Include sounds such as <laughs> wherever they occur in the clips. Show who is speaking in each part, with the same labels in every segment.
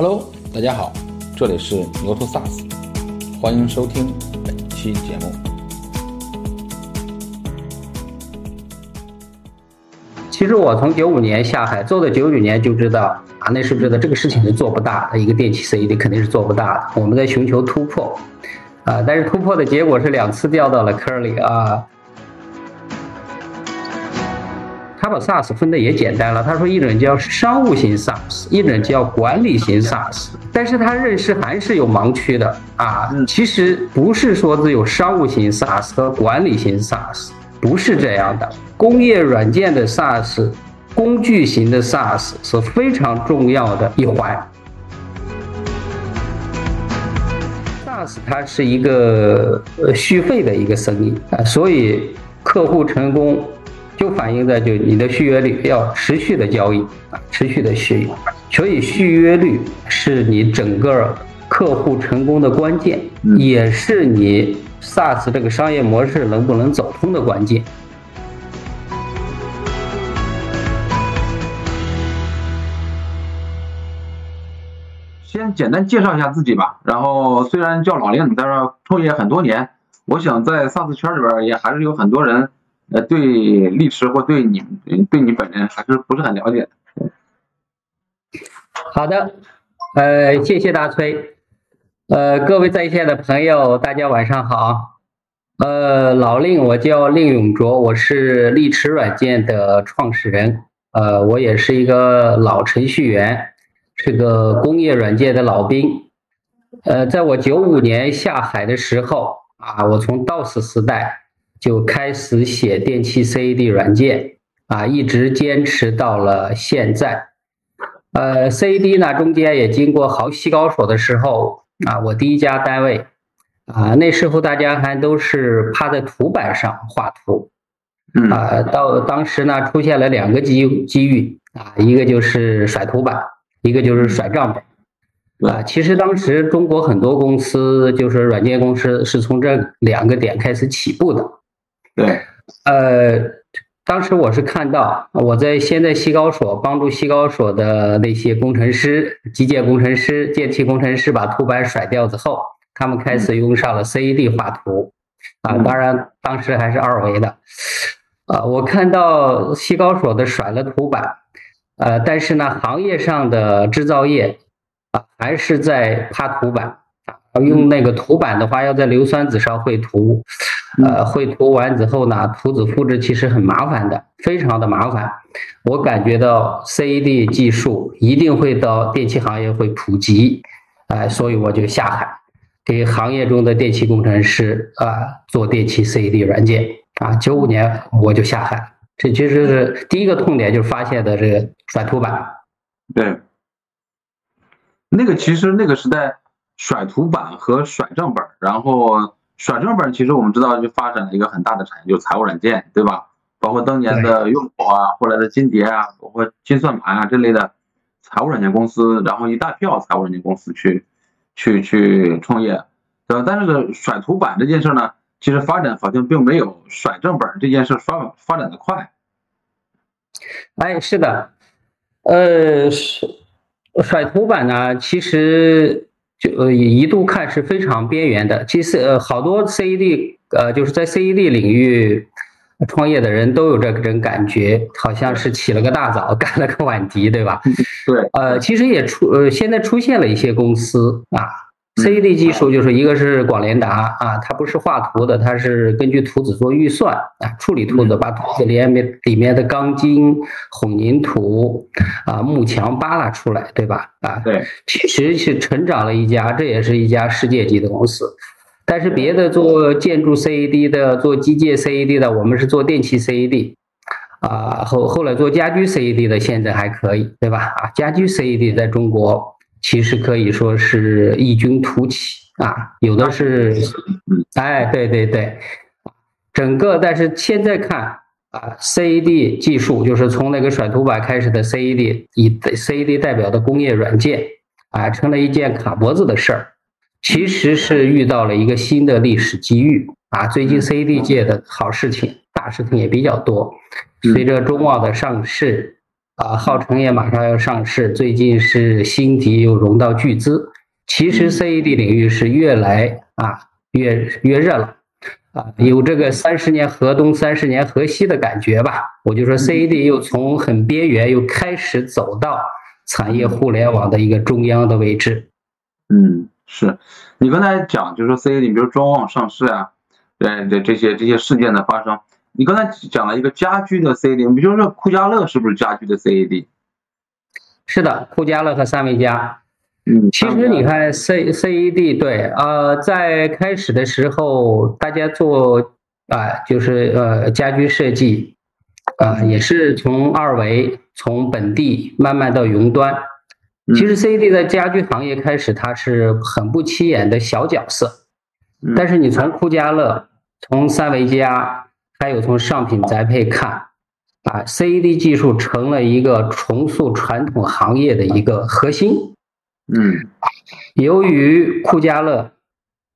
Speaker 1: Hello，大家好，这里是牛头 SaaS，欢迎收听本期节目。
Speaker 2: 其实我从九五年下海做到九九年就知道啊，那时候知道这个事情是做不大的，一个电气 CAD 肯定是做不大的。我们在寻求突破啊，但是突破的结果是两次掉到了坑里啊。他把 SaaS 分的也简单了，他说一种叫商务型 SaaS，一种叫管理型 SaaS，但是他认识还是有盲区的啊。其实不是说只有商务型 SaaS 和管理型 SaaS，不是这样的。工业软件的 SaaS，工具型的 SaaS 是非常重要的一环。SaaS 它是一个呃续费的一个生意啊，所以客户成功。就反映在就你的续约率要持续的交易啊，持续的续，所以续约率是你整个客户成功的关键，也是你 SaaS 这个商业模式能不能走通的关键。
Speaker 3: 先简单介绍一下自己吧。然后虽然叫老令，但是创业很多年，我想在 SaaS 圈里边也还是有很多人。呃，对历史或对你对你本人还是不是很了解。
Speaker 2: 好的，呃，谢谢大崔。呃，各位在线的朋友，大家晚上好。呃，老令，我叫令永卓，我是立驰软件的创始人。呃，我也是一个老程序员，是个工业软件的老兵。呃，在我九五年下海的时候啊，我从 DOS 时代。就开始写电气 CAD 软件啊，一直坚持到了现在。呃，CAD 呢中间也经过好西高手的时候啊，我第一家单位啊，那时候大家还都是趴在图板上画图啊。到当时呢出现了两个机机遇啊，一个就是甩图板，一个就是甩账本啊。其实当时中国很多公司就是软件公司是从这两个点开始起步的。
Speaker 3: 对，
Speaker 2: 呃，当时我是看到我在现在西高所帮助西高所的那些工程师、机械工程师、电气工程师把图板甩掉之后，他们开始用上了 CAD 画图，啊，当然当时还是二维的，啊，我看到西高所的甩了图板，呃，但是呢，行业上的制造业啊还是在趴图板，啊，用那个涂板的话要在硫酸纸上绘图。呃，绘图完之后呢，图纸复制其实很麻烦的，非常的麻烦。我感觉到 CAD 技术一定会到电气行业会普及，哎，所以我就下海给行业中的电气工程师啊做电气 CAD 软件啊。九五年我就下海，这其实是第一个痛点，就是发现的这个甩图板。
Speaker 3: 对，那个其实那个时代甩图板和甩账本，然后。甩账本其实我们知道就发展了一个很大的产业，就是财务软件，对吧？包括当年的用友啊，后来的金蝶啊，包括金算盘啊这类的财务软件公司，然后一大票财务软件公司去去去创业，对吧？但是甩图板这件事呢，其实发展好像并没有甩账本这件事发发展的快。
Speaker 2: 哎，是的，呃，甩甩图板呢，其实。就呃一度看是非常边缘的，其实呃好多 CED 呃就是在 CED 领域创业的人都有这种感觉，好像是起了个大早，<laughs> 赶了个晚集，对吧？
Speaker 3: 对，
Speaker 2: 呃其实也出呃现在出现了一些公司啊。CAD 技术就是一个是广联达啊，它不是画图的，它是根据图纸做预算啊，处理图纸，把图纸里面里面的钢筋、混凝土啊、幕墙扒拉出来，对吧？啊，
Speaker 3: 对，
Speaker 2: 其实是成长了一家，这也是一家世界级的公司。但是别的做建筑 CAD 的、做机械 CAD 的，我们是做电器 CAD 啊，后后来做家居 CAD 的，现在还可以，对吧？啊，家居 CAD 在中国。其实可以说是异军突起啊，有的是，哎，对对对，整个但是现在看啊，CAD 技术就是从那个甩图板开始的 CAD，以 CAD 代表的工业软件啊，成了一件卡脖子的事儿，其实是遇到了一个新的历史机遇啊。最近 CAD 界的好事情、大事情也比较多，随着中奥的上市。啊，浩成也马上要上市，最近是新迪又融到巨资。其实 CAD 领域是越来啊越越热了，啊，有这个三十年河东三十年河西的感觉吧。我就说 CAD 又从很边缘又开始走到产业互联网的一个中央的位置。
Speaker 3: 嗯，是你刚才讲，就是说 CAD，比如中网上市啊，呃，这这些这些事件的发生。你刚才讲了一个家居的 CAD，比如说酷家乐是不是家居的 CAD？
Speaker 2: 是的，酷家乐和三维家。
Speaker 3: 嗯，
Speaker 2: 其实你看 C CAD 对，呃，在开始的时候，大家做啊，就是呃家居设计啊，也是从二维从本地慢慢到云端。其实 CAD 在家居行业开始，它是很不起眼的小角色，但是你从酷家乐，从三维家。还有从上品宅配看，啊，CAD 技术成了一个重塑传统行业的一个核心。
Speaker 3: 嗯，
Speaker 2: 由于酷家乐，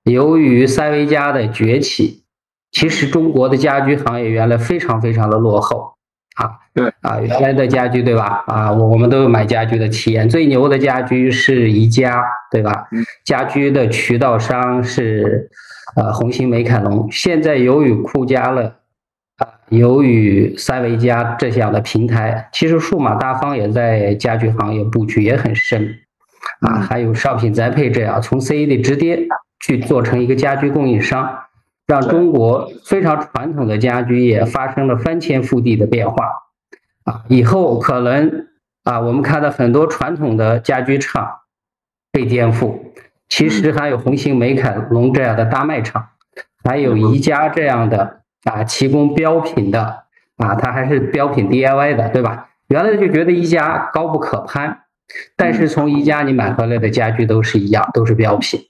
Speaker 2: 由于三维家的崛起，其实中国的家居行业原来非常非常的落后。啊，
Speaker 3: 对，
Speaker 2: 啊，原来的家居对吧？啊，我我们都有买家居的体验，最牛的家居是宜家，对吧？家居的渠道商是呃红星美凯龙。现在由于酷家乐。由于三维家这样的平台，其实数码大方也在家居行业布局也很深，啊，还有商品宅配这样从 CAD 直接去做成一个家居供应商，让中国非常传统的家居业发生了翻天覆地的变化，啊，以后可能啊，我们看到很多传统的家居厂被颠覆，其实还有红星美凯龙这样的大卖场，还有宜家这样的。啊，提供标品的啊，它还是标品 DIY 的，对吧？原来就觉得宜家高不可攀，但是从宜家你买回来的家具都是一样，都是标品。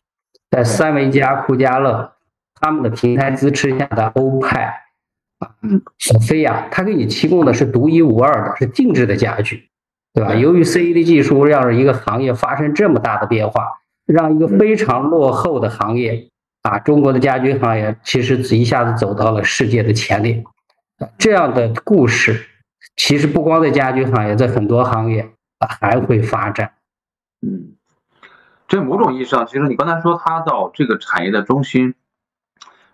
Speaker 2: 在三维家、酷家乐他们的平台支持下的欧派啊、索菲亚，它给你提供的是独一无二的，是定制的家具，对吧？由于 CAD 技术让一个行业发生这么大的变化，让一个非常落后的行业。啊，中国的家居行业其实一下子走到了世界的前列，这样的故事其实不光在家居行业，在很多行业啊还会发展。
Speaker 3: 嗯，这某种意义上，其实你刚才说它到这个产业的中心，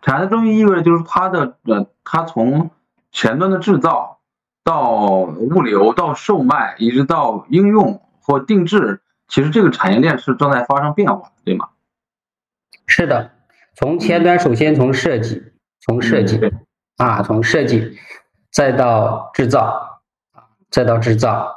Speaker 3: 产业的中心意味着就是它的呃，它从前端的制造到物流到售卖，一直到应用或定制，其实这个产业链是正在发生变化，对吗？
Speaker 2: 是的。从前端，首先从设计，从设计啊，从设计，再到制造啊，再到制造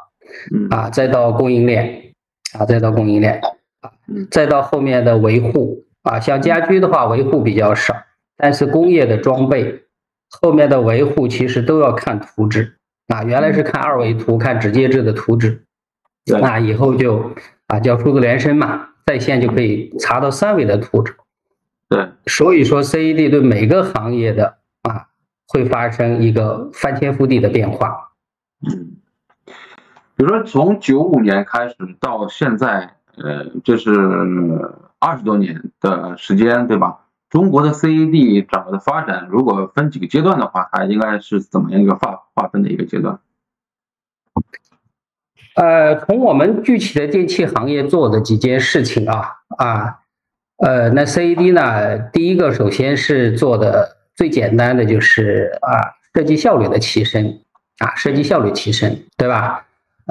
Speaker 2: 啊，再到供应链啊，再到供应链啊，再到后面的维护啊，像家居的话，维护比较少，但是工业的装备后面的维护其实都要看图纸啊，原来是看二维图，看纸介质的图纸，那以后就啊叫数字连声嘛，在线就可以查到三维的图纸。
Speaker 3: 对，
Speaker 2: 所以说 CAD 对每个行业的啊会发生一个翻天覆地的变化。
Speaker 3: 嗯，比如说从九五年开始到现在，呃，这是二十多年的时间，对吧？中国的 CAD 整个的发展，如果分几个阶段的话，它应该是怎么样一个划划分的一个阶段？
Speaker 2: 呃，从我们具体的电器行业做的几件事情啊啊。呃，那 CAD 呢？第一个首先是做的最简单的就是啊，设计效率的提升啊，设计效率提升，对吧？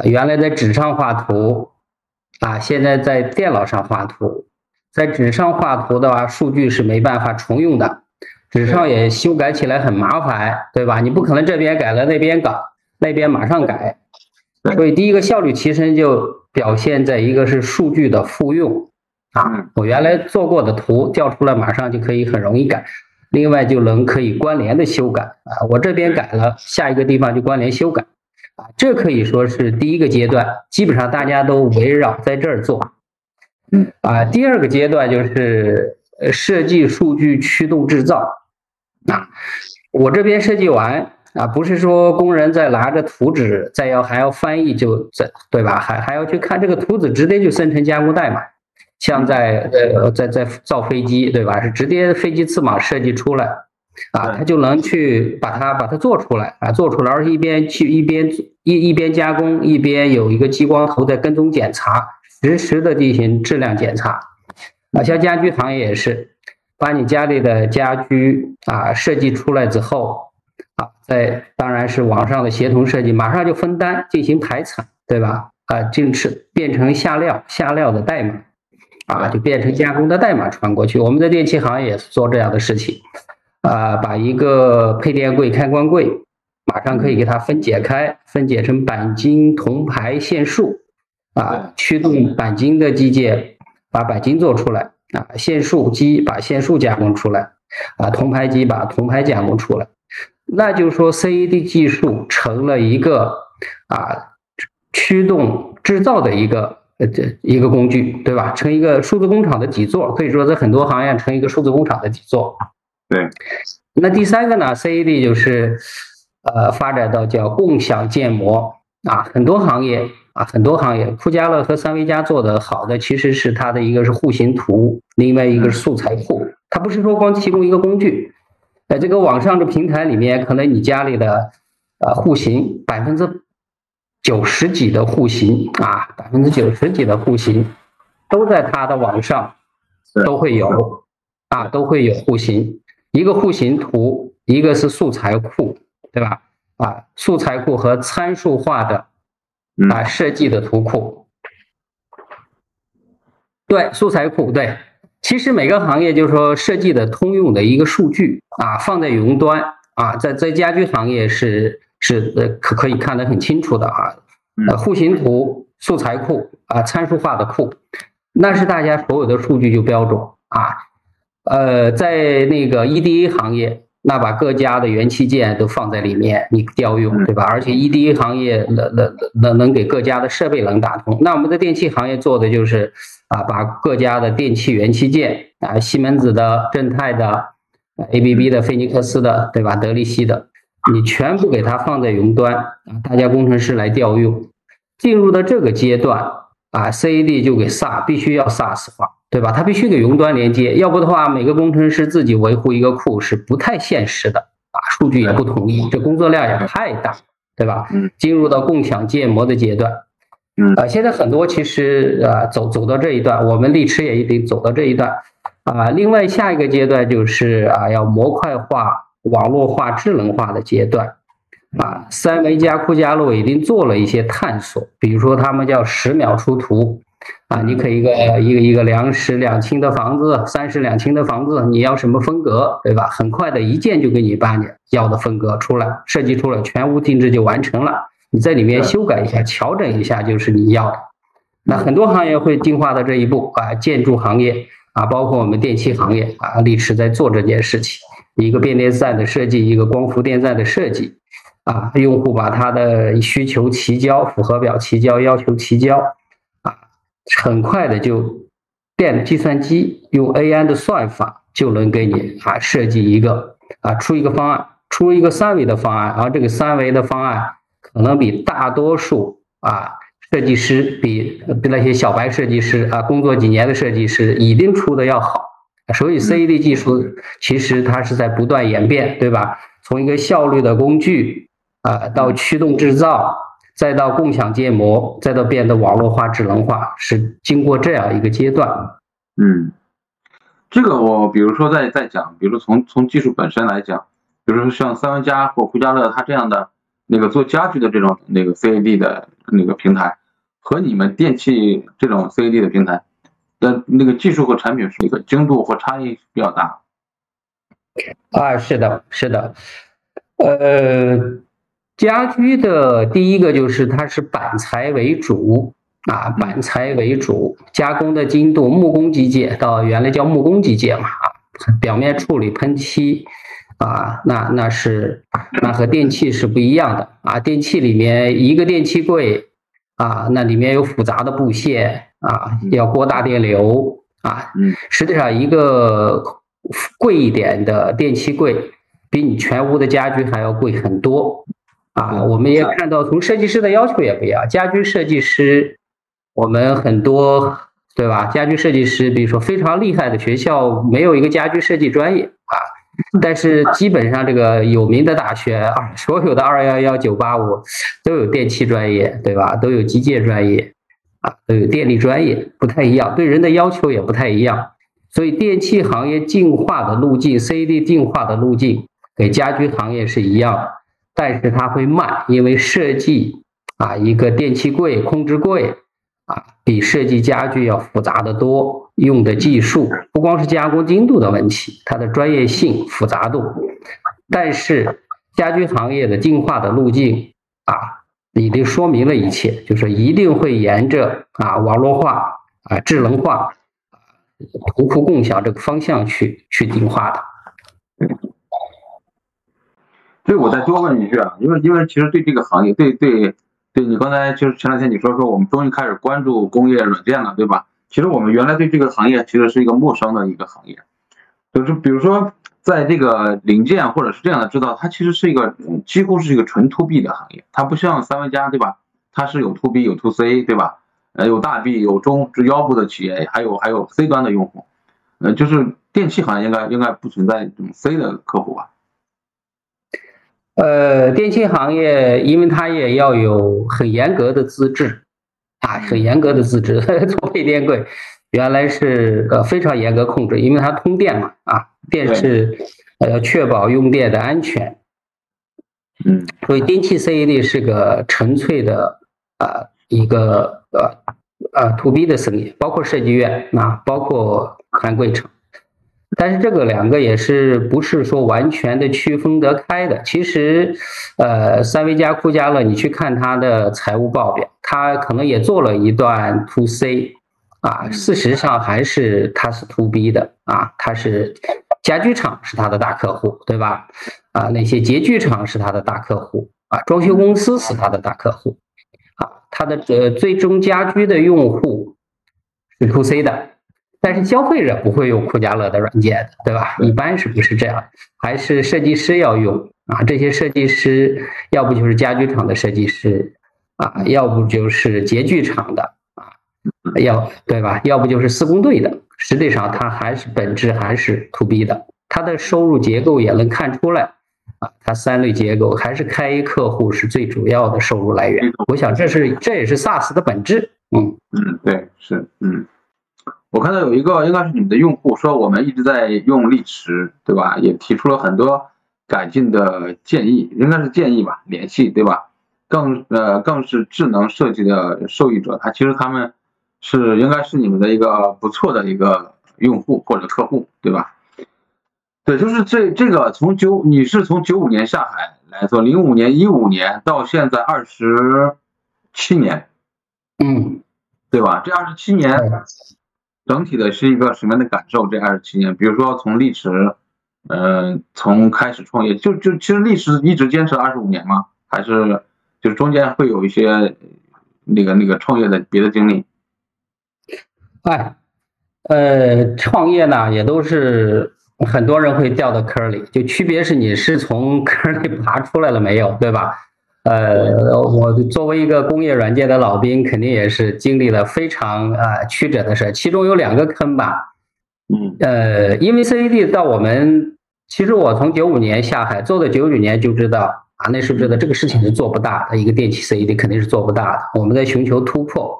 Speaker 2: 原来在纸上画图啊，现在在电脑上画图。在纸上画图的话，数据是没办法重用的，纸上也修改起来很麻烦，对吧？你不可能这边改了那边改，那边马上改。所以第一个效率提升就表现在一个是数据的复用。啊，我原来做过的图调出来，马上就可以很容易改，另外就能可以关联的修改啊，我这边改了，下一个地方就关联修改，啊，这可以说是第一个阶段，基本上大家都围绕在这儿做，嗯，啊，第二个阶段就是设计数据驱动制造，啊，我这边设计完啊，不是说工人在拿着图纸再要还要翻译就在对吧？还还要去看这个图纸，直接就生成加工代码。像在呃在在造飞机对吧？是直接飞机翅膀设计出来，啊，它就能去把它把它做出来啊，做出来，而且一边去一边一一边加工，一边有一个激光头在跟踪检查，实时的进行质量检查。啊，像家居行业也是，把你家里的家居啊设计出来之后，啊，在当然是网上的协同设计，马上就分单进行排产，对吧？啊，就是变成下料下料的代码，啊，就变成加工的代码传过去。我们在电器行业也是做这样的事情。啊，把一个配电柜、开关柜，马上可以给它分解开，分解成钣金、铜牌、线束，啊，驱动钣金的机械把钣金做出来，啊，线束机把线束加工出来，啊，铜牌机把铜牌加工出来，那就是说 CAD 技术成了一个啊驱动制造的一个呃这一个工具，对吧？成一个数字工厂的底座，可以说在很多行业成一个数字工厂的底座。
Speaker 3: 对，
Speaker 2: 那第三个呢？CAD 就是，呃，发展到叫共享建模啊，很多行业啊，很多行业，酷家乐和三维家做的好的，其实是它的一个是户型图，另外一个是素材库，它不是说光提供一个工具，在这个网上的平台里面，可能你家里的呃户型百分之九十几的户型啊，百分之九十几的户型都在它的网上都会有啊，都会有户型。一个户型图，一个是素材库，对吧？啊，素材库和参数化的啊设计的图库，对，素材库对。其实每个行业就是说设计的通用的一个数据啊，放在云端啊，在在家居行业是是呃可可以看得很清楚的啊。呃，户型图、素材库啊，参数化的库，那是大家所有的数据就标准啊。呃，在那个 EDA 行业，那把各家的元器件都放在里面，你调用，对吧？而且 EDA 行业能能能能给各家的设备能打通。那我们的电器行业做的就是啊，把各家的电器元器件啊，西门子的、正泰的、ABB 的、菲尼克斯的，对吧？德力西的，你全部给它放在云端啊，大家工程师来调用。进入到这个阶段啊，CAD 就给 SaaS 必须要 SaaS 化。对吧？它必须给云端连接，要不的话，每个工程师自己维护一个库是不太现实的啊，数据也不统一，这工作量也太大，对吧？嗯。进入到共享建模的阶段，
Speaker 3: 嗯。
Speaker 2: 啊，现在很多其实啊，走走到这一段，我们力驰也一定走到这一段啊。另外，下一个阶段就是啊，要模块化、网络化、智能化的阶段啊。三维加库加洛已经做了一些探索，比如说他们叫十秒出图。啊，你可以一个一个一个两室两厅的房子，三室两厅的房子，你要什么风格，对吧？很快的一键就给你把你要的风格出来，设计出来，全屋定制就完成了。你在里面修改一下，调整一下，就是你要的。那很多行业会进化到这一步啊，建筑行业啊，包括我们电器行业啊，力驰在做这件事情，一个变电站的设计，一个光伏电站的设计啊，用户把他的需求提交，符合表提交，要求提交。啊很快的就电计算机用 AI 的算法就能给你啊设计一个啊出一个方案，出一个三维的方案，而这个三维的方案可能比大多数啊设计师比比那些小白设计师啊工作几年的设计师一定出的要好。所以 CAD 技术其实它是在不断演变，对吧？从一个效率的工具啊到驱动制造。再到共享建模，再到变得网络化、智能化，是经过这样一个阶段。
Speaker 3: 嗯，这个我比如说在在讲，比如说从从技术本身来讲，比如说像三维家或酷家乐，它这样的那个做家具的这种那个 CAD 的那个平台，和你们电器这种 CAD 的平台的那个技术和产品是一个精度和差异比较大。
Speaker 2: 啊，是的，是的，呃。家居的第一个就是它是板材为主啊，板材为主，加工的精度木工机械到原来叫木工机械嘛啊，表面处理喷漆啊，那那是那和电器是不一样的啊，电器里面一个电器柜啊，那里面有复杂的布线啊，要过大电流啊，实际上一个贵一点的电器柜比你全屋的家居还要贵很多。啊，我们也看到，从设计师的要求也不一样。家居设计师，我们很多对吧？家居设计师，比如说非常厉害的学校，没有一个家居设计专业啊。但是基本上这个有名的大学啊，所有的二幺幺、九八五都有电气专业，对吧？都有机械专业，啊，都有电力专业，不太一样，对人的要求也不太一样。所以电器行业进化的路径，CAD 进化的路径，给家居行业是一样，但是它会慢，因为设计啊一个电器柜、控制柜。啊，比设计家具要复杂的多，用的技术不光是加工精度的问题，它的专业性、复杂度。但是家居行业的进化的路径啊，已经说明了一切，就是一定会沿着啊网络化、啊智能化、图库共享这个方向去去进化的。
Speaker 3: 所以，我再多问一句啊，因为因为其实对这个行业，对对。你刚才就是前两天你说说我们终于开始关注工业软件了，对吧？其实我们原来对这个行业其实是一个陌生的一个行业，就是比如说在这个零件或者是这样的制造，它其实是一个几乎是一个纯 to B 的行业，它不像三维家，对吧？它是有 to B 有 to C，对吧？呃，有大 B 有中腰部的企业，还有还有 C 端的用户，呃，就是电器行业应该应该不存在这种 C 的客户吧？
Speaker 2: 呃，电器行业，因为它也要有很严格的资质，啊，很严格的资质。<laughs> 做配电柜，原来是呃非常严格控制，因为它通电嘛，啊，电是呃要确保用电的安全。
Speaker 3: 嗯，
Speaker 2: 所以电器 CAD 是个纯粹的啊一个呃呃 to B 的生意，包括设计院啊，包括含柜厂。但是这个两个也是不是说完全的区分得开的？其实，呃，三维加、酷家乐，你去看它的财务报表，它可能也做了一段 to C，啊，事实上还是它是 to B 的啊，它是家具厂是它的大客户，对吧？啊，那些洁具厂是它的大客户，啊，装修公司是它的大客户，啊，它的呃最终家居的用户是 to C 的。但是消费者不会用酷家乐的软件的，对吧？一般是不是这样？还是设计师要用啊？这些设计师要不就是家具厂的设计师啊，要不就是洁具厂的啊，要对吧？要不就是施工队的。实际上，它还是本质还是 to B 的。它的收入结构也能看出来啊，它三类结构还是开客户是最主要的收入来源。我想这是这也是 SaaS 的本质。
Speaker 3: 嗯嗯，对，是嗯。我看到有一个应该是你们的用户说，我们一直在用力驰，对吧？也提出了很多改进的建议，应该是建议吧？联系对吧？更呃更是智能设计的受益者，他其实他们是应该是你们的一个不错的一个用户或者客户，对吧？对，就是这这个从九你是从九五年下海来做，零五年一五年到现在二十七年，
Speaker 2: 嗯，
Speaker 3: 对吧？这二十七年。整体的是一个什么样的感受？这二十七年，比如说从历史，嗯，从开始创业，就就其实历史一直坚持二十五年吗？还是就是中间会有一些那个那个创业的别的经历？
Speaker 2: 哎，呃，创业呢也都是很多人会掉到坑里，就区别是你是从坑里爬出来了没有，对吧？呃，我作为一个工业软件的老兵，肯定也是经历了非常啊曲折的事其中有两个坑吧，
Speaker 3: 嗯，
Speaker 2: 呃，因为 CAD 到我们，其实我从九五年下海做到九九年就知道啊，那时候知道这个事情是做不大的，一个电气 CAD 肯定是做不大的。我们在寻求突破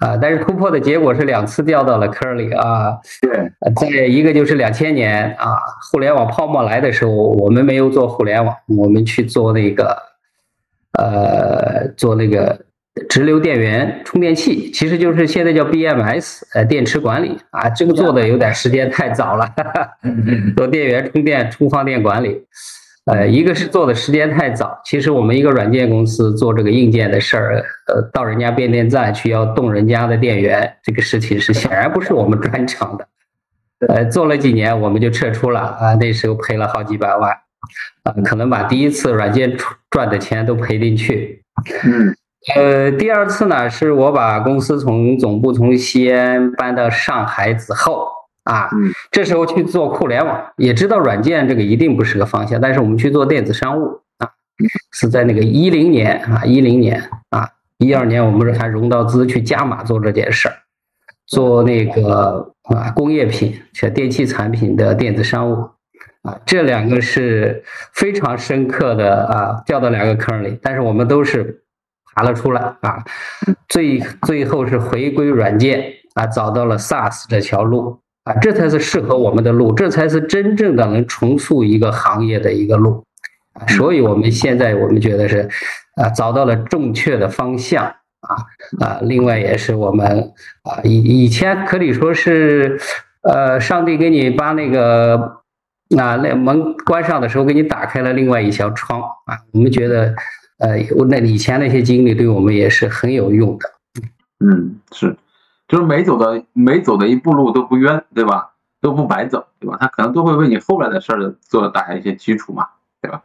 Speaker 2: 啊，但是突破的结果是两次掉到了坑里啊。
Speaker 3: 对，
Speaker 2: 再一个就是两千年啊，互联网泡沫来的时候，我们没有做互联网，我们去做那个。呃，做那个直流电源充电器，其实就是现在叫 BMS，呃，电池管理啊，这个做的有点时间太早了。<laughs> 做电源充电、充放电管理，呃，一个是做的时间太早。其实我们一个软件公司做这个硬件的事儿，呃，到人家变电站去要动人家的电源，这个事情是显然不是我们专长的。呃，做了几年我们就撤出了啊，那时候赔了好几百万。啊，可能把第一次软件赚的钱都赔进去。
Speaker 3: 嗯，
Speaker 2: 呃，第二次呢，是我把公司从总部从西安搬到上海之后啊，这时候去做互联网，也知道软件这个一定不是个方向，但是我们去做电子商务啊，是在那个一零年啊，一零年啊，一二年我们还融到资去加码做这件事儿，做那个啊工业品、像电器产品的电子商务。啊，这两个是非常深刻的啊，掉到两个坑里，但是我们都是爬了出来啊，最最后是回归软件啊，找到了 SaaS 这条路啊，这才是适合我们的路，这才是真正的能重塑一个行业的一个路，所以我们现在我们觉得是啊，找到了正确的方向啊啊，另外也是我们啊以以前可以说是呃，上帝给你把那个。那那门关上的时候，给你打开了另外一条窗啊！我们觉得，呃，那以前那些经历对我们也是很有用的。
Speaker 3: 嗯，是，就是每走的每走的一步路都不冤，对吧？都不白走，对吧？他可能都会为你后来的事儿做打下一些基础嘛，对吧？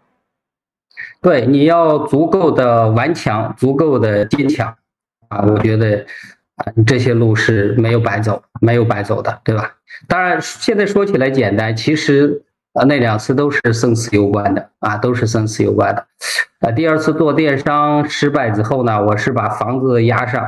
Speaker 2: 对，你要足够的顽强，足够的坚强啊！我觉得啊，这些路是没有白走，没有白走的，对吧？当然，现在说起来简单，其实。啊，那两次都是生死攸关的啊，都是生死攸关的。啊，第二次做电商失败之后呢，我是把房子押上，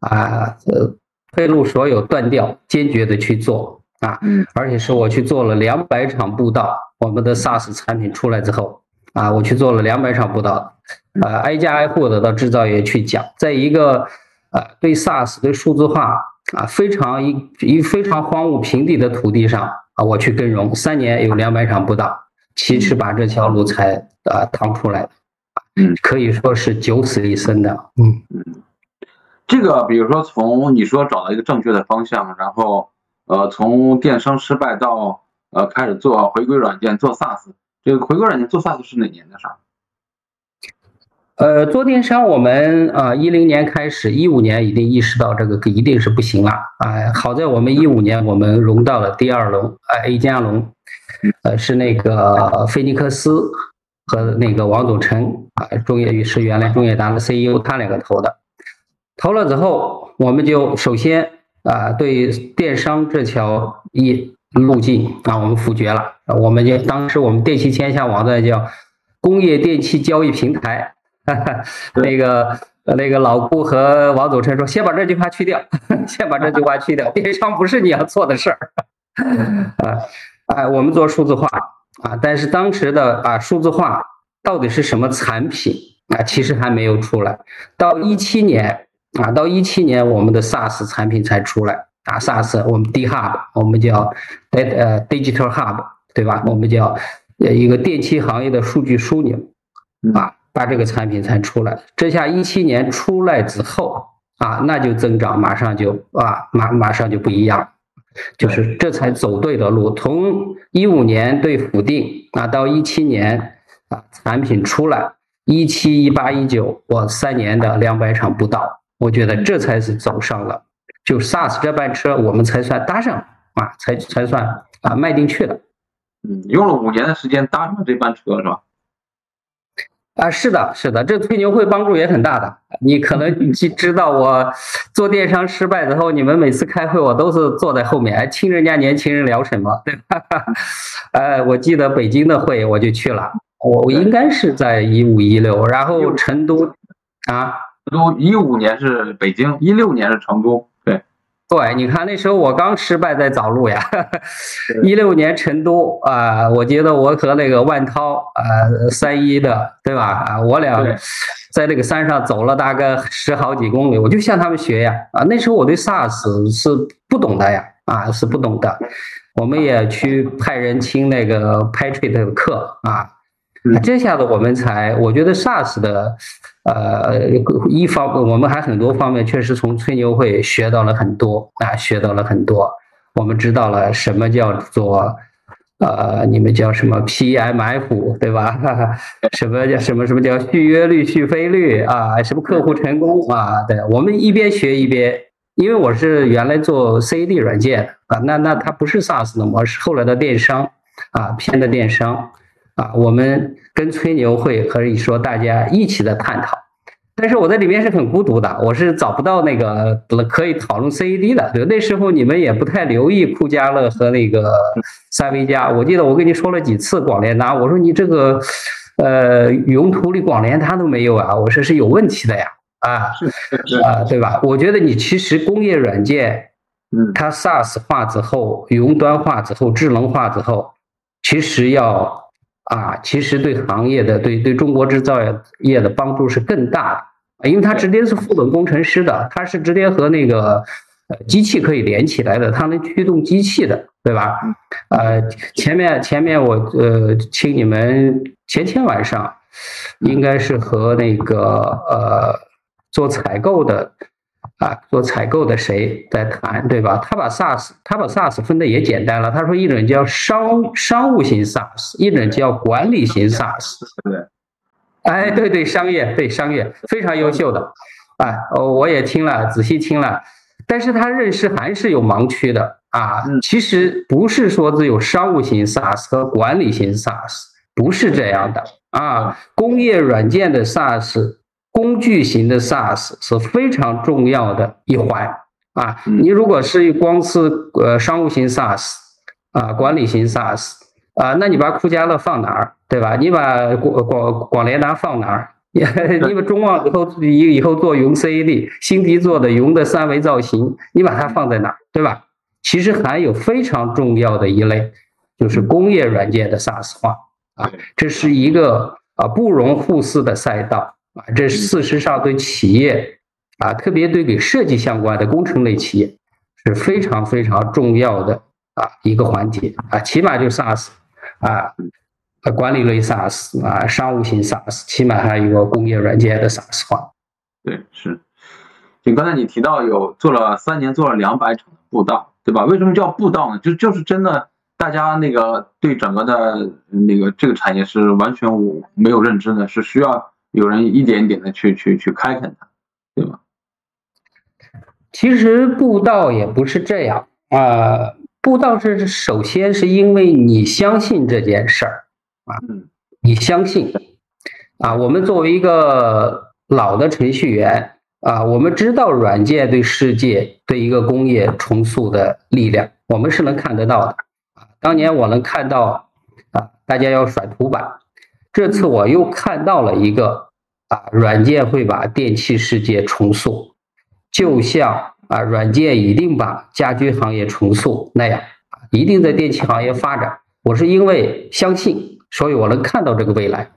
Speaker 2: 啊，呃，退路所有断掉，坚决的去做啊，而且是我去做了两百场布道。我们的 SaaS 产品出来之后，啊，我去做了两百场布道，啊，挨家挨户的到制造业去讲，在一个呃对 SaaS 对数字化啊非常一一非常荒芜平地的土地上。啊，我去跟融三年有两百场不到，其实把这条路才啊趟出来的，嗯，可以说是九死一生的，嗯。
Speaker 3: 嗯，这个比如说从你说找到一个正确的方向，然后呃从电商失败到呃开始做回归软件做 SaaS，这个回归软件做 SaaS 是哪年的事儿？
Speaker 2: 呃，做电商，我们啊，一零年开始，一五年已经意识到这个一定是不行了啊。好在我们一五年我们融到了第二轮啊，A 加龙，呃，是那个菲尼克斯和那个王祖成啊，中业是原来中业达的 CEO，他两个投的。投了之后，我们就首先啊，对电商这条一路径啊，我们否决了。我们就当时我们电器天下网站叫工业电器交易平台。<laughs> 那个那个老顾和王祖成说：“先把这句话去掉，<laughs> 先把这句话去掉。电商不是你要做的事儿。<laughs> ”啊啊，我们做数字化啊，但是当时的啊数字化到底是什么产品啊？其实还没有出来。到一七年啊，到一七年我们的 SaaS 产品才出来啊，SaaS 我们 D Hub，我们叫呃 Digital Hub，对吧？我们叫一个电器行业的数据枢纽啊。把这个产品才出来，这下一七年出来之后啊，那就增长马上就啊马马上就不一样，就是这才走对的路。从一五年对否定啊，到一七年啊产品出来，一七一八一九我三年的两百场不到，我觉得这才是走上了，就 SaaS 这班车我们才算搭上啊，才才算啊迈进去了。
Speaker 3: 嗯，用了五年的时间搭上这班车是吧？
Speaker 2: 啊，是的，是的，这吹牛会帮助也很大的。你可能知知道我做电商失败之后，你们每次开会我都是坐在后面，听人家年轻人聊什么，对吧？<laughs> 呃，我记得北京的会我就去了，我应该是在一五一六，然后成都啊，
Speaker 3: 都一五年是北京，一六年是成都。
Speaker 2: 对，你看那时候我刚失败在找路呀，<laughs> 一六年成都啊，我觉得我和那个万涛啊三一的对吧？啊，我俩在那个山上走了大概十好几公里，我就向他们学呀。啊，那时候我对 SARS 是不懂的呀啊是不懂的，我们也去派人听那个 Patrick 的课啊，这下子我们才我觉得 SARS 的。呃，一方我们还很多方面确实从吹牛会学到了很多啊，学到了很多。我们知道了什么叫做呃，你们叫什么 PMF 对吧？<laughs> 什么叫什么什么叫续约率、续费率啊？什么客户成功啊？对，我们一边学一边，因为我是原来做 CAD 软件啊，那那它不是 SaaS 的模式，后来的电商啊，偏的电商。啊，我们跟吹牛会可以说大家一起的探讨，但是我在里面是很孤独的，我是找不到那个可以讨论 CAD 的。对，那时候你们也不太留意酷家乐和那个三维家。我记得我跟你说了几次广联达，我说你这个呃云图里广联达都没有啊，我说是有问题的呀。啊，啊，对吧？我觉得你其实工业软件，嗯，它 SaaS 化之后，云端化之后，智能化之后。其实要啊，其实对行业的对对中国制造业业的帮助是更大的，因为它直接是副本工程师的，它是直接和那个机器可以连起来的，它能驱动机器的，对吧？呃，前面前面我呃请你们前天晚上应该是和那个呃做采购的。啊，做采购的谁在谈，对吧？他把 SaaS，他把 SaaS 分的也简单了。他说一种叫商商务型 SaaS，一种叫管理型 SaaS。
Speaker 3: 对，
Speaker 2: 哎，对对，商业对商业非常优秀的。啊，我也听了，仔细听了，但是他认识还是有盲区的啊。其实不是说只有商务型 SaaS 和管理型 SaaS，不是这样的啊。工业软件的 SaaS。工具型的 SaaS 是非常重要的一环啊！你如果是光是呃商务型 SaaS 啊，管理型 SaaS 啊，那你把酷家乐放哪儿，对吧？你把广广广联达放哪儿？<laughs> 你把中望以后以以后做云 CAD，新迪做的云的三维造型，你把它放在哪儿，对吧？其实还有非常重要的一类，就是工业软件的 SaaS 化啊，这是一个啊不容忽视的赛道。啊，这事实上对企业啊，特别对给设计相关的工程类企业是非常非常重要的啊一个环节啊，起码就 SaaS 啊，管理类 SaaS 啊，商务型 SaaS，起码还有一个工业软件的 SaaS 化。
Speaker 3: 对，是。就刚才你提到有做了三年，做了两百场的布道，对吧？为什么叫布道呢？就就是真的，大家那个对整个的那个这个产业是完全没有认知的，是需要。有人一点点的去去去开垦它，对吗？
Speaker 2: 其实布道也不是这样啊，布道是首先是因为你相信这件事儿啊，你相信啊，我们作为一个老的程序员啊，我们知道软件对世界对一个工业重塑的力量，我们是能看得到的啊。当年我能看到啊，大家要甩图板，这次我又看到了一个。啊，软件会把电器世界重塑，就像啊，软件一定把家居行业重塑那样，一定在电器行业发展。我是因为相信，所以我能看到这个未来。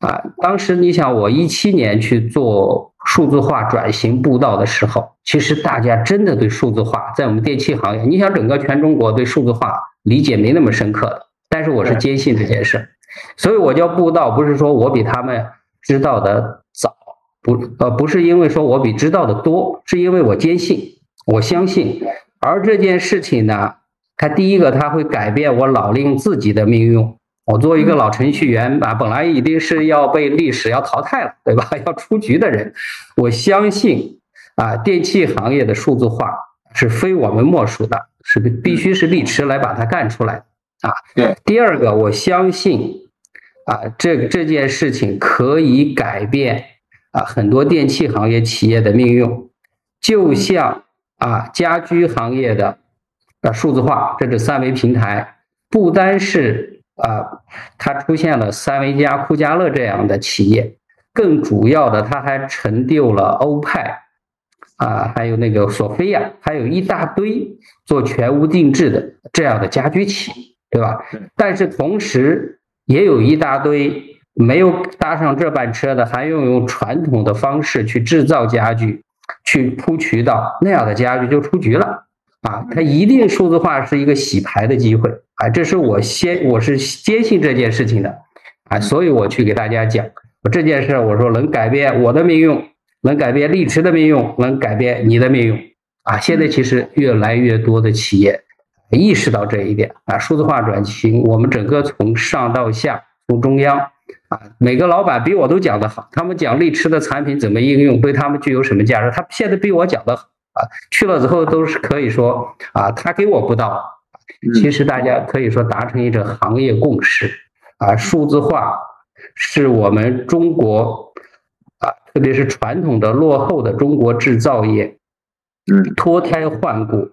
Speaker 2: 啊，当时你想，我一七年去做数字化转型步道的时候，其实大家真的对数字化在我们电器行业，你想整个全中国对数字化理解没那么深刻的，但是我是坚信这件事，所以我叫步道，不是说我比他们。知道的早不呃不是因为说我比知道的多，是因为我坚信，我相信。而这件事情呢，它第一个它会改变我老令自己的命运。我作为一个老程序员啊，本来一定是要被历史要淘汰了，对吧？<laughs> 要出局的人，我相信啊，电器行业的数字化是非我们莫属的，是必须是力驰来把它干出来啊。
Speaker 3: 对。
Speaker 2: 第二个，我相信。啊，这这件事情可以改变啊很多电器行业企业的命运，就像啊家居行业的啊数字化，这是三维平台，不单是啊它出现了三维家、酷家乐这样的企业，更主要的它还成就了欧派啊，还有那个索菲亚，还有一大堆做全屋定制的这样的家居企业，对吧？但是同时。也有一大堆没有搭上这班车的，还用用传统的方式去制造家具，去铺渠道，那样的家具就出局了啊！它一定数字化是一个洗牌的机会啊！这是我先我是坚信这件事情的啊，所以我去给大家讲这件事，我说能改变我的命运，能改变立池的命运，能改变你的命运啊！现在其实越来越多的企业。意识到这一点啊，数字化转型，我们整个从上到下，从中央啊，每个老板比我都讲得好，他们讲力驰的产品怎么应用，对他们具有什么价值，他现在比我讲得好啊。去了之后都是可以说啊，他给我不到，其实大家可以说达成一种行业共识啊，数字化是我们中国啊，特别是传统的落后的中国制造业，
Speaker 3: 嗯，
Speaker 2: 脱胎换骨。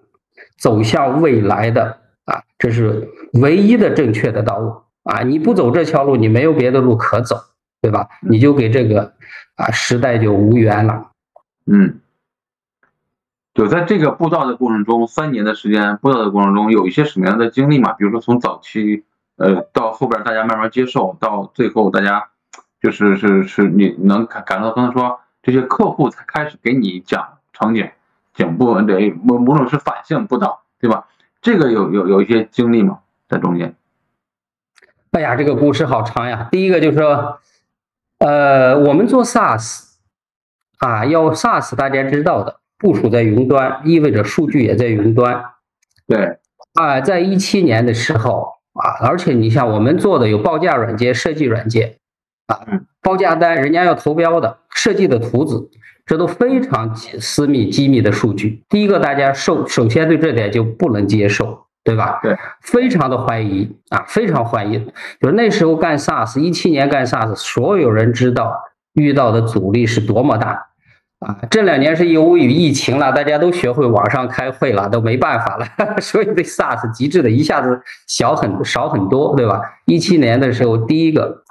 Speaker 2: 走向未来的啊，这是唯一的正确的道路啊！你不走这条路，你没有别的路可走，对吧？你就给这个啊时代就无缘了。
Speaker 3: 嗯，就在这个布道的过程中，三年的时间布道的过程中，有一些什么样的经历嘛？比如说从早期呃，到后边大家慢慢接受，到最后大家就是是是，你能感感到刚才说这些客户才开始给你讲场景，颈部对某某种是反向不倒，对吧？这个有有有一些经历吗？在中间？
Speaker 2: 哎呀，这个故事好长呀。第一个就是说，呃，我们做 SaaS 啊，要 SaaS 大家知道的，部署在云端，意味着数据也在云端。
Speaker 3: 对。
Speaker 2: 啊，在一七年的时候啊，而且你像我们做的有报价软件、设计软件啊，报价单人家要投标的，设计的图纸，这都非常私密机密的数据。第一个，大家首首先对这点就不能接受，对吧？
Speaker 3: 对，
Speaker 2: 非常的怀疑啊，非常怀疑。就是那时候干 SaaS，一七年干 SaaS，所有人知道遇到的阻力是多么大。啊，这两年是由于疫情了，大家都学会网上开会了，都没办法了，<laughs> 所以对 SaaS 极致的一下子小很少很多，对吧？一七年的时候，第一个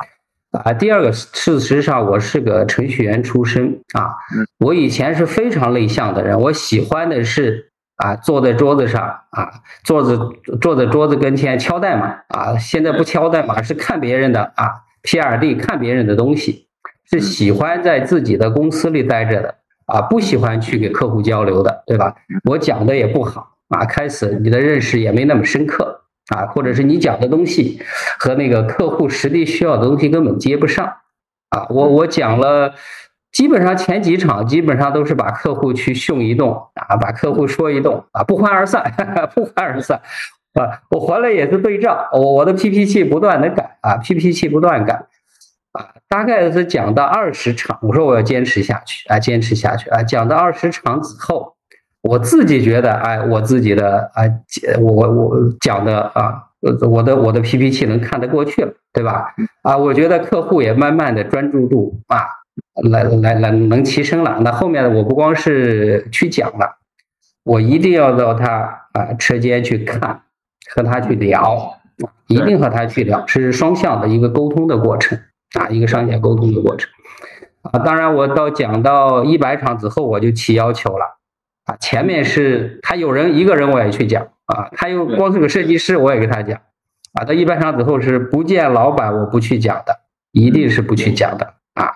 Speaker 2: 啊，第二个，事实上我是个程序员出身啊，我以前是非常内向的人，我喜欢的是啊，坐在桌子上啊，坐着坐在桌子跟前敲代码啊，现在不敲代码是看别人的啊，PRD 看别人的东西，是喜欢在自己的公司里待着的。啊，不喜欢去给客户交流的，对吧？我讲的也不好啊，开始你的认识也没那么深刻啊，或者是你讲的东西和那个客户实际需要的东西根本接不上啊。我我讲了，基本上前几场基本上都是把客户去训一动啊，把客户说一动啊，不欢而散，<laughs> 不欢而散啊。我回来也是对账，我我的 PPT 不断的改啊，PPT 不断改。啊，大概是讲到二十场，我说我要坚持下去啊，坚持下去啊。讲到二十场之后，我自己觉得，哎，我自己的啊，我我我讲的啊，我的我的 PPT 能看得过去了，对吧？啊，我觉得客户也慢慢的专注度啊，来来来能提升了。那后面我不光是去讲了，我一定要到他啊车间去看，和他去聊，一定和他去聊，是双向的一个沟通的过程。啊，一个商业沟通的过程啊，当然我到讲到一百场之后，我就提要求了啊，前面是他有人一个人我也去讲啊，他又光是个设计师我也给他讲啊，到一般场之后是不见老板我不去讲的，一定是不去讲的啊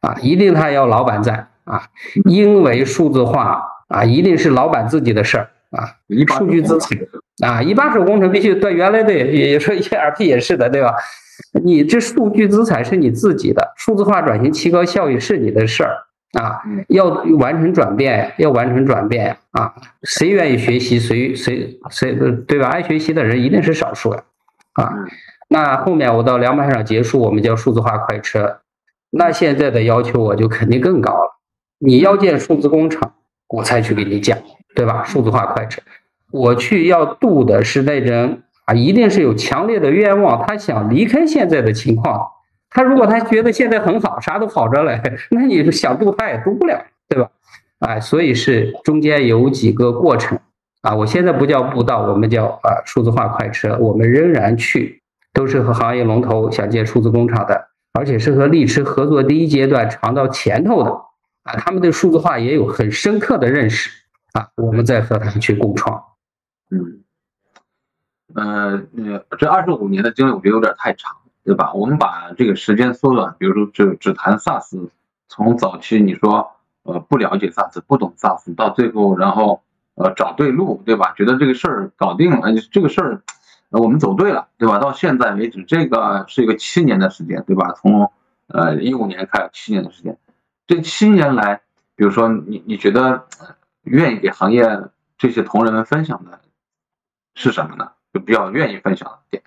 Speaker 2: 啊，一定他要老板在啊，因为数字化啊，一定是老板自己的事儿啊，数据资产啊，一把手工程必须对原来的也说 ERP 也是的，对吧？你这数据资产是你自己的，数字化转型提高效益是你的事儿啊，要完成转变，要完成转变啊！谁愿意学习，谁谁谁对吧？爱学习的人一定是少数呀啊！那后面我到两百场结束，我们叫数字化快车，那现在的要求我就肯定更高了。你要建数字工厂，我才去给你讲，对吧？数字化快车，我去要渡的是那人。啊，一定是有强烈的愿望，他想离开现在的情况。他如果他觉得现在很好，啥都好着嘞，那你想渡他也渡不了，对吧？哎，所以是中间有几个过程啊。我现在不叫步道，我们叫啊数字化快车。我们仍然去，都是和行业龙头想建数字工厂的，而且是和力驰合作第一阶段尝到甜头的啊。他们对数字化也有很深刻的认识啊。我们在和他们去共创，
Speaker 3: 嗯。呃，这二十五年的经历我觉得有点太长，对吧？我们把这个时间缩短，比如说只只谈 SaaS，从早期你说呃不了解 SaaS，不懂 SaaS，到最后然后呃找对路，对吧？觉得这个事儿搞定了，这个事儿我们走对了，对吧？到现在为止，这个是一个七年的时间，对吧？从呃一五年开始七年的时间，这七年来，比如说你你觉得愿意给行业这些同仁们分享的是什么呢？就比较愿意分享的点。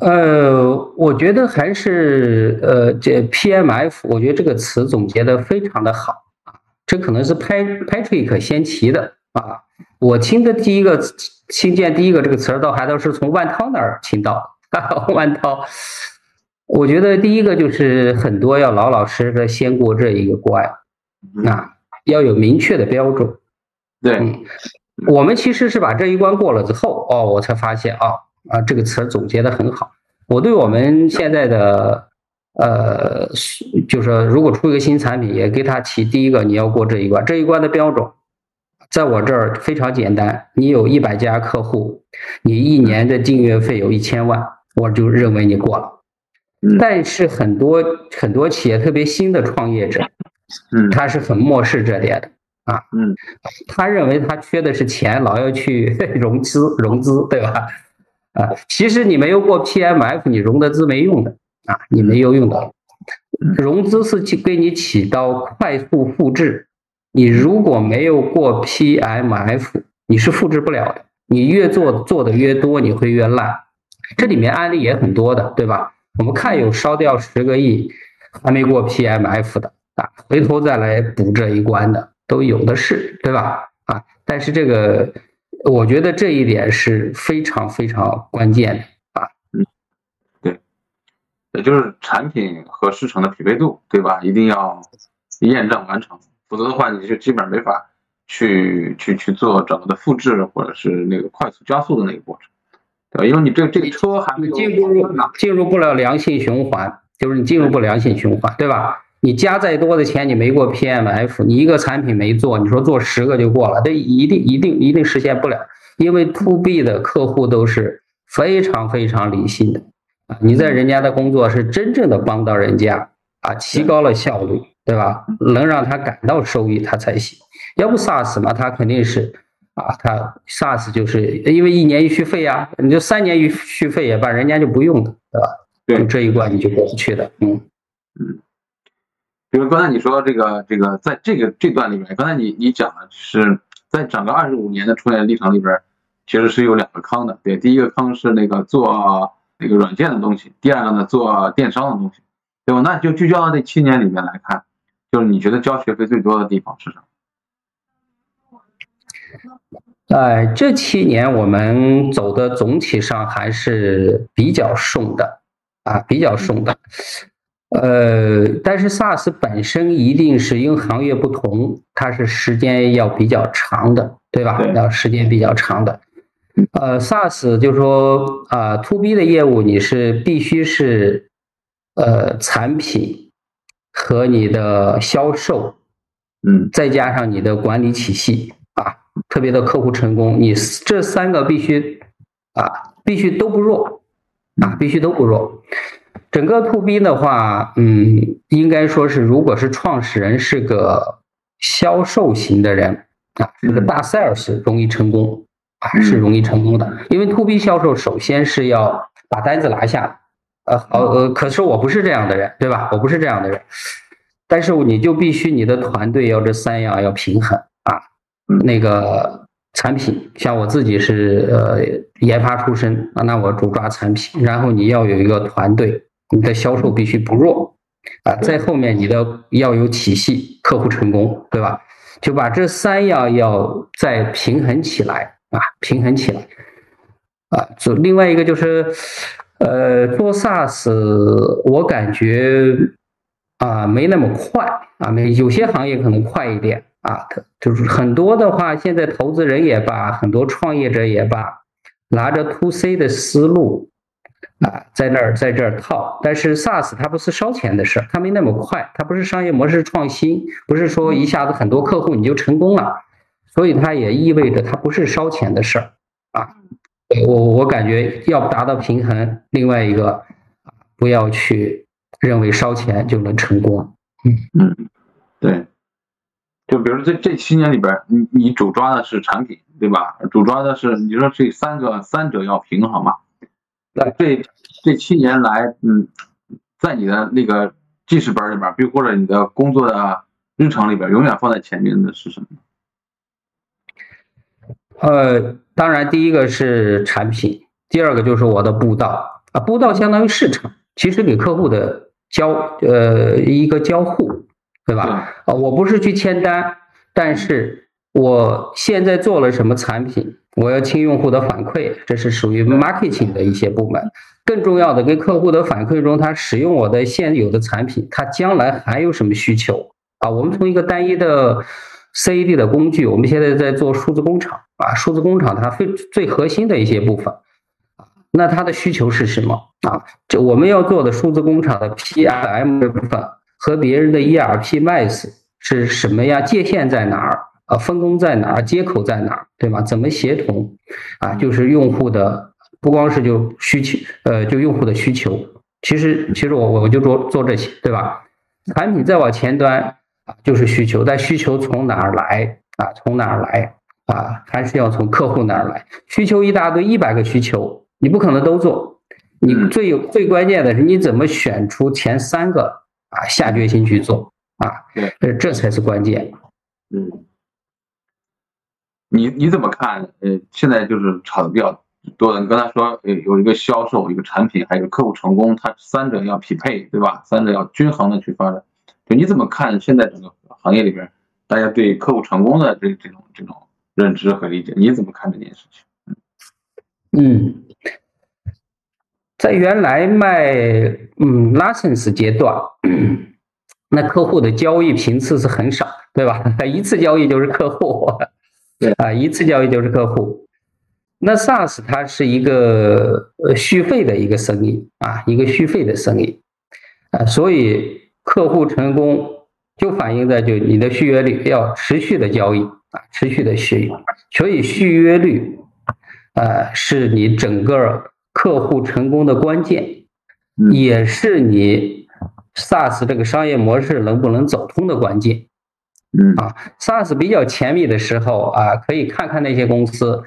Speaker 2: 呃，我觉得还是呃，这 PMF，我觉得这个词总结的非常的好啊。这可能是 Patrick 先提的啊。我听的第一个听见第一个这个词儿，倒还都是从万涛那儿听到。<laughs> 万涛，我觉得第一个就是很多要老老实实的先过这一个关啊，要有明确的标准。
Speaker 3: 对。
Speaker 2: 我们其实是把这一关过了之后，哦，我才发现啊啊，这个词总结的很好。我对我们现在的呃，就是如果出一个新产品，也给他提第一个，你要过这一关，这一关的标准在我这儿非常简单，你有一百家客户，你一年的订阅费有一千万，我就认为你过了。但是很多很多企业，特别新的创业者，
Speaker 3: 嗯，
Speaker 2: 他是很漠视这点的啊，
Speaker 3: 嗯，
Speaker 2: 他认为他缺的是钱，老要去 <laughs> 融资融资，对吧？啊，其实你没有过 PMF，你融的资没用的啊，你没有用的。融资是去给你起到快速复制，你如果没有过 PMF，你是复制不了的。你越做做的越多，你会越烂。这里面案例也很多的，对吧？我们看有烧掉十个亿还没过 PMF 的啊，回头再来补这一关的都有的是，对吧？啊，但是这个我觉得这一点是非常非常关键的啊。嗯，对。
Speaker 3: 也就是产品和市场的匹配度，对吧？一定要验证完成，否则的话，你就基本上没法去去去做整个的复制或者是那个快速加速的那个过程，对吧？因为你这这个车还没有
Speaker 2: 进入进入不了良性循环，就是你进入不良性循环，对吧？你加再多的钱，你没过 PMF，你一个产品没做，你说做十个就过了，这一定一定一定实现不了，因为 To B 的客户都是非常非常理性的。啊，你在人家的工作是真正的帮到人家啊，提高了效率，对吧？能让他感到收益，他才行。要不 SaaS 嘛，他肯定是啊，他 SaaS 就是因为一年一续费呀，你就三年一续费也罢，人家就不用了，对吧？
Speaker 3: 对，
Speaker 2: 这一关你就过不去的。嗯
Speaker 3: 嗯，比如刚才你说这个这个，在这个这段里面，刚才你你讲的是在整个二十五年的创业历程里边，其实是有两个坑的。对，第一个坑是那个做。那个软件的东西，第二个呢，做电商的东西，对吧？那就聚焦到这七年里面来看，就是你觉得交学费最多的地方是什么？
Speaker 2: 哎，这七年我们走的总体上还是比较顺的啊，比较顺的。呃，但是 SaaS 本身一定是因行业不同，它是时间要比较长的，对吧？要时间比较长的。呃，SaaS 就是说啊，To B 的业务你是必须是呃产品和你的销售，
Speaker 3: 嗯，
Speaker 2: 再加上你的管理体系啊，特别的客户成功，你这三个必须啊，必须都不弱啊，必须都不弱。整个 To B 的话，嗯，应该说是如果是创始人是个销售型的人啊，是个大 Sales 容易成功。啊，是容易成功的，因为 to B 销售首先是要把单子拿下，呃，好，呃，可是我不是这样的人，对吧？我不是这样的人，但是你就必须你的团队要这三样要平衡啊，那个产品，像我自己是呃研发出身啊，那我主抓产品，然后你要有一个团队，你的销售必须不弱啊，在后面你的要有体系，客户成功，对吧？就把这三样要再平衡起来。啊，平衡起来，啊，就另外一个就是，呃，做 SaaS，我感觉啊没那么快啊，没有些行业可能快一点啊，就是很多的话，现在投资人也罢，很多创业者也罢，拿着 To C 的思路啊，在那儿在这儿套，但是 SaaS 它不是烧钱的事儿，它没那么快，它不是商业模式创新，不是说一下子很多客户你就成功了。所以它也意味着它不是烧钱的事儿啊，我我感觉要达到平衡，另外一个，不要去认为烧钱就能成功。
Speaker 3: 嗯嗯，对，就比如这这七年里边，你你主抓的是产品，对吧？主抓的是你说这三个三者要平衡嘛？那这这七年来，嗯，在你的那个记事本里边，比如或者你的工作的日程里边，永远放在前面的是什么？
Speaker 2: 呃，当然，第一个是产品，第二个就是我的步道啊，步道相当于市场，其实给客户的交呃一个交互，对吧？啊，我不是去签单，但是我现在做了什么产品，我要听用户的反馈，这是属于 marketing 的一些部门。更重要的，跟客户的反馈中，他使用我的现有的产品，他将来还有什么需求啊？我们从一个单一的。CAD 的工具，我们现在在做数字工厂啊，数字工厂它最最核心的一些部分，那它的需求是什么啊？这我们要做的数字工厂的 PLM 这部分和别人的 ERP、m a s 是什么呀？界限在哪儿啊，分工在哪儿，接口在哪儿，对吧？怎么协同啊？就是用户的不光是就需求，呃，就用户的需求。其实其实我我就做做这些，对吧？产品再往前端啊，就是需求，但需求从哪儿来啊？从哪儿来啊？还是要从客户那儿来。需求一大堆，一百个需求，你不可能都做。你最有最关键的是你怎么选出前三个啊？下决心去做啊？这这才是关键。
Speaker 3: 嗯，你你怎么看？呃，现在就是炒的比较多的。你刚才说，呃，有一个销售，一个产品，还有客户成功，它三者要匹配，对吧？三者要均衡的去发展。就你怎么看现在整个行业里边，大家对客户成功的这这种这种认知和理解？你怎么看这件事情？
Speaker 2: 嗯，在原来卖嗯 license 阶段，那客户的交易频次是很少，对吧？<laughs> 一次交易就是客户，啊，一次交易就是客户。那 SaaS 它是一个呃续费的一个生意啊，一个续费的生意啊，所以客户成功就反映在就你的续约率要持续的交易啊，持续的续，所以续约率。啊，是你整个客户成功的关键，也是你 SaaS 这个商业模式能不能走通的关键。
Speaker 3: 嗯
Speaker 2: 啊，SaaS 比较甜蜜的时候啊，可以看看那些公司，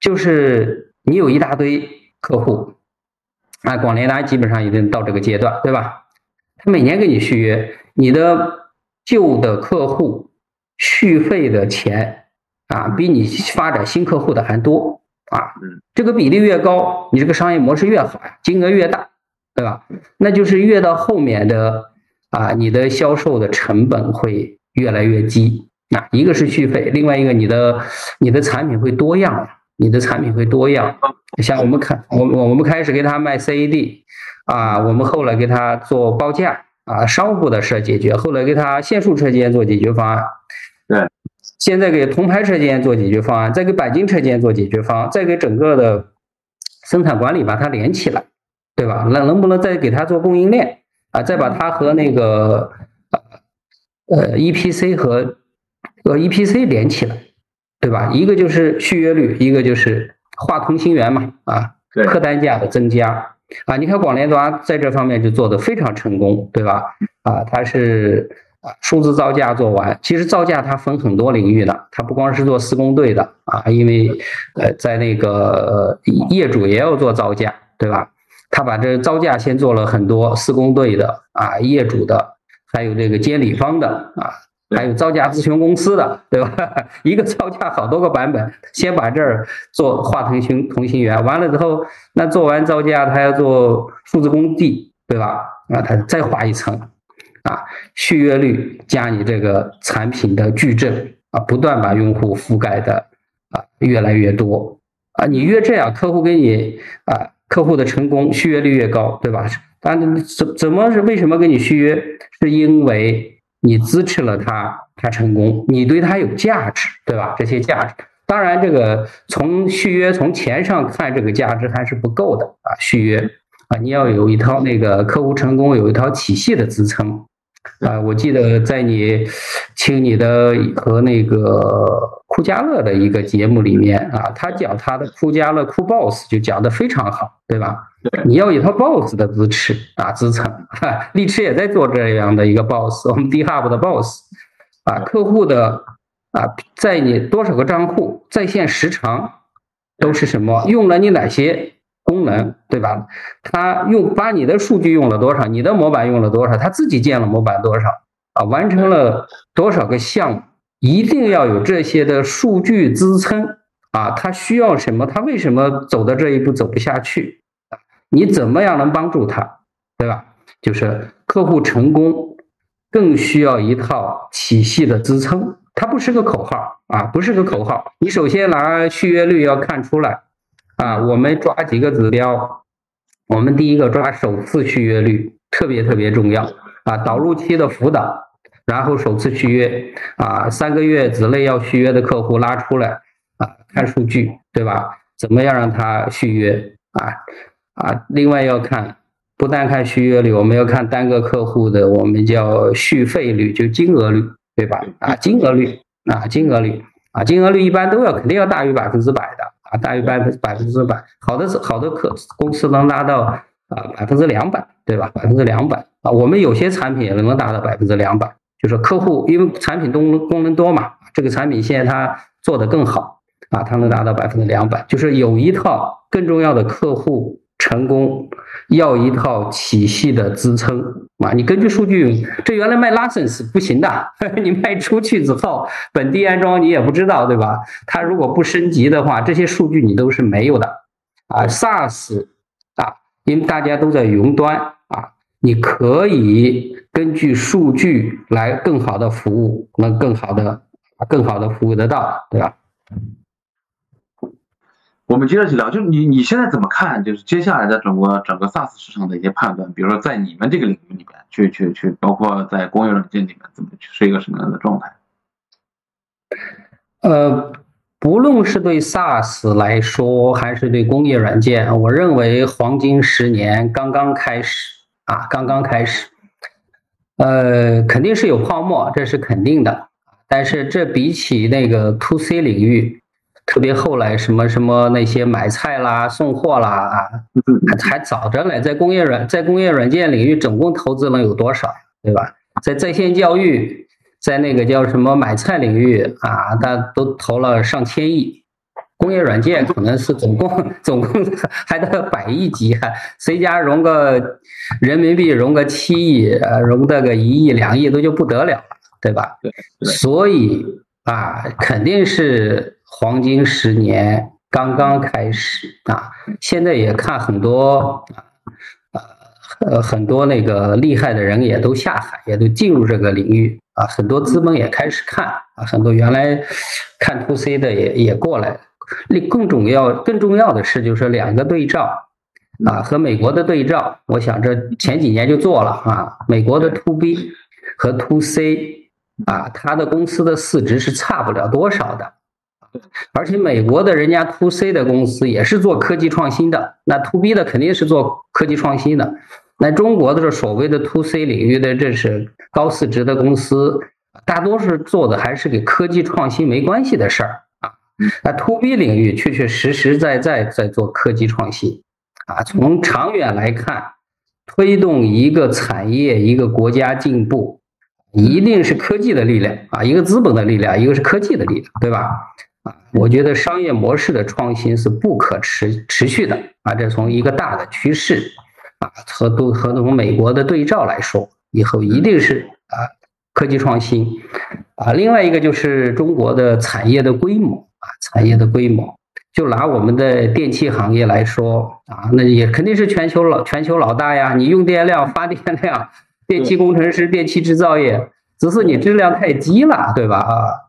Speaker 2: 就是你有一大堆客户，啊，广联达基本上已经到这个阶段，对吧？他每年给你续约，你的旧的客户续费的钱啊，比你发展新客户的还多。啊，这个比例越高，你这个商业模式越好呀，金额越大，对吧？那就是越到后面的啊，你的销售的成本会越来越低。啊，一个是续费，另外一个你的你的产品会多样，你的产品会多样。像我们看，我我我们开始给他卖 CAD，啊，我们后来给他做报价，啊，商户的事解决，后来给他线束车间做解决方案。
Speaker 3: 对。
Speaker 2: 现在给铜牌车间做解决方案，再给钣金车间做解决方案，再给整个的生产管理把它连起来，对吧？那能不能再给他做供应链啊？再把它和那个呃 EPC 和呃 EPC 连起来，对吧？一个就是续约率，一个就是化同心圆嘛，啊，客单价的增加啊。你看广联达在这方面就做的非常成功，对吧？啊，它是。啊，数字造价做完，其实造价它分很多领域的，它不光是做施工队的啊，因为呃，在那个业主也要做造价，对吧？他把这造价先做了很多施工队的啊，业主的，还有这个监理方的啊，还有造价咨询公司的，对吧？<laughs> 一个造价好多个版本，先把这儿做画同心同心圆，完了之后，那做完造价，他要做数字工地，对吧？啊，他再画一层。啊，续约率加你这个产品的矩阵啊，不断把用户覆盖的啊越来越多啊，你越这样，客户给你啊，客户的成功续约率越高，对吧？但怎怎么是为什么跟你续约？是因为你支持了他，他成功，你对他有价值，对吧？这些价值，当然这个从续约从钱上看，这个价值还是不够的啊，续约啊，你要有一套那个客户成功有一套体系的支撑。啊，我记得在你听你的和那个酷家乐的一个节目里面啊，他讲他的酷家乐酷 boss 就讲的非常好，对吧？你要一套 boss 的支持啊支撑，力驰也在做这样的一个 boss，我们 D Hub 的 boss 啊，客户的啊，在你多少个账户在线时长都是什么？用了你哪些？功能对吧？他用把你的数据用了多少？你的模板用了多少？他自己建了模板多少？啊，完成了多少个项目？一定要有这些的数据支撑啊！他需要什么？他为什么走到这一步走不下去？你怎么样能帮助他？对吧？就是客户成功更需要一套体系的支撑，它不是个口号啊，不是个口号。你首先拿续约率要看出来。啊，我们抓几个指标。我们第一个抓首次续约率，特别特别重要啊。导入期的辅导，然后首次续约啊，三个月之内要续约的客户拉出来啊，看数据，对吧？怎么样让他续约啊？啊，另外要看，不单看续约率，我们要看单个客户的我们叫续费率，就金额率，对吧？啊，金额率啊，金额率啊，金额率一般都要肯定要大于百分之百的啊，大于百分百分之百，好的是好的客公司能达到啊百分之两百，对吧？百分之两百啊，我们有些产品也能达到百分之两百，就是客户因为产品功能功能多嘛，这个产品现在它做得更好啊，它能达到百分之两百，就是有一套更重要的客户。成功要一套体系的支撑啊！你根据数据，这原来卖 license 不行的，<laughs> 你卖出去之后，本地安装你也不知道，对吧？它如果不升级的话，这些数据你都是没有的啊。SaaS 啊，因为大家都在云端啊，你可以根据数据来更好的服务，能更好的、更好的服务得到，对吧？
Speaker 3: 我们接着去聊，就是你你现在怎么看？就是接下来的整个整个 SaaS 市场的一些判断，比如说在你们这个领域里面，去去去，包括在工业软件里面，怎么去是一个什么样的状态？
Speaker 2: 呃，不论是对 SaaS 来说，还是对工业软件，我认为黄金十年刚刚开始啊，刚刚开始。呃，肯定是有泡沫，这是肯定的。但是这比起那个 To C 领域。特别后来什么什么那些买菜啦、送货啦啊，还早着呢。在工业软在工业软件领域，总共投资能有多少，对吧？在在线教育，在那个叫什么买菜领域啊，大家都投了上千亿。工业软件可能是总共总共 <laughs> 还得百亿级，谁家融个人民币融个七亿，呃，融得个一亿两亿都就不得了了，对吧？
Speaker 3: 对。
Speaker 2: 所以啊，肯定是。黄金十年刚刚开始啊，现在也看很多啊，呃，很多那个厉害的人也都下海，也都进入这个领域啊，很多资本也开始看啊，很多原来看 to C 的也也过来。另更重要、更重要的是，就是两个对照啊，和美国的对照，我想这前几年就做了啊，美国的 to B 和 to C 啊，它的公司的市值是差不了多少的。而且美国的人家 to C 的公司也是做科技创新的，那 to B 的肯定是做科技创新的。那中国的这所谓的 to C 领域的这是高市值的公司，大多是做的还是给科技创新没关系的事儿啊。那 to B 领域确确实实在在在做科技创新啊。从长远来看，推动一个产业一个国家进步，一定是科技的力量啊，一个资本的力量，一个是科技的力量，对吧？啊，我觉得商业模式的创新是不可持持续的啊，这从一个大的趋势啊和都和从美国的对照来说，以后一定是啊科技创新啊，另外一个就是中国的产业的规模啊，产业的规模，就拿我们的电器行业来说啊，那也肯定是全球老全球老大呀，你用电量、发电量，电气工程师、电气制造业，只是你质量太低了，对吧？啊。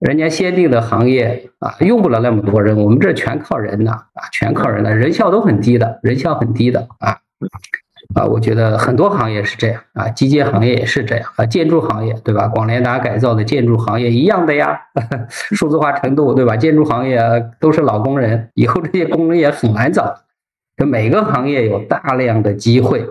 Speaker 2: 人家先进的行业啊，用不了那么多人，我们这全靠人呐啊，全靠人的，人效都很低的，人效很低的啊啊，我觉得很多行业是这样啊，机械行业也是这样啊，建筑行业对吧？广联达改造的建筑行业一样的呀，<laughs> 数字化程度对吧？建筑行业都是老工人，以后这些工人也很难找，这每个行业有大量的机会，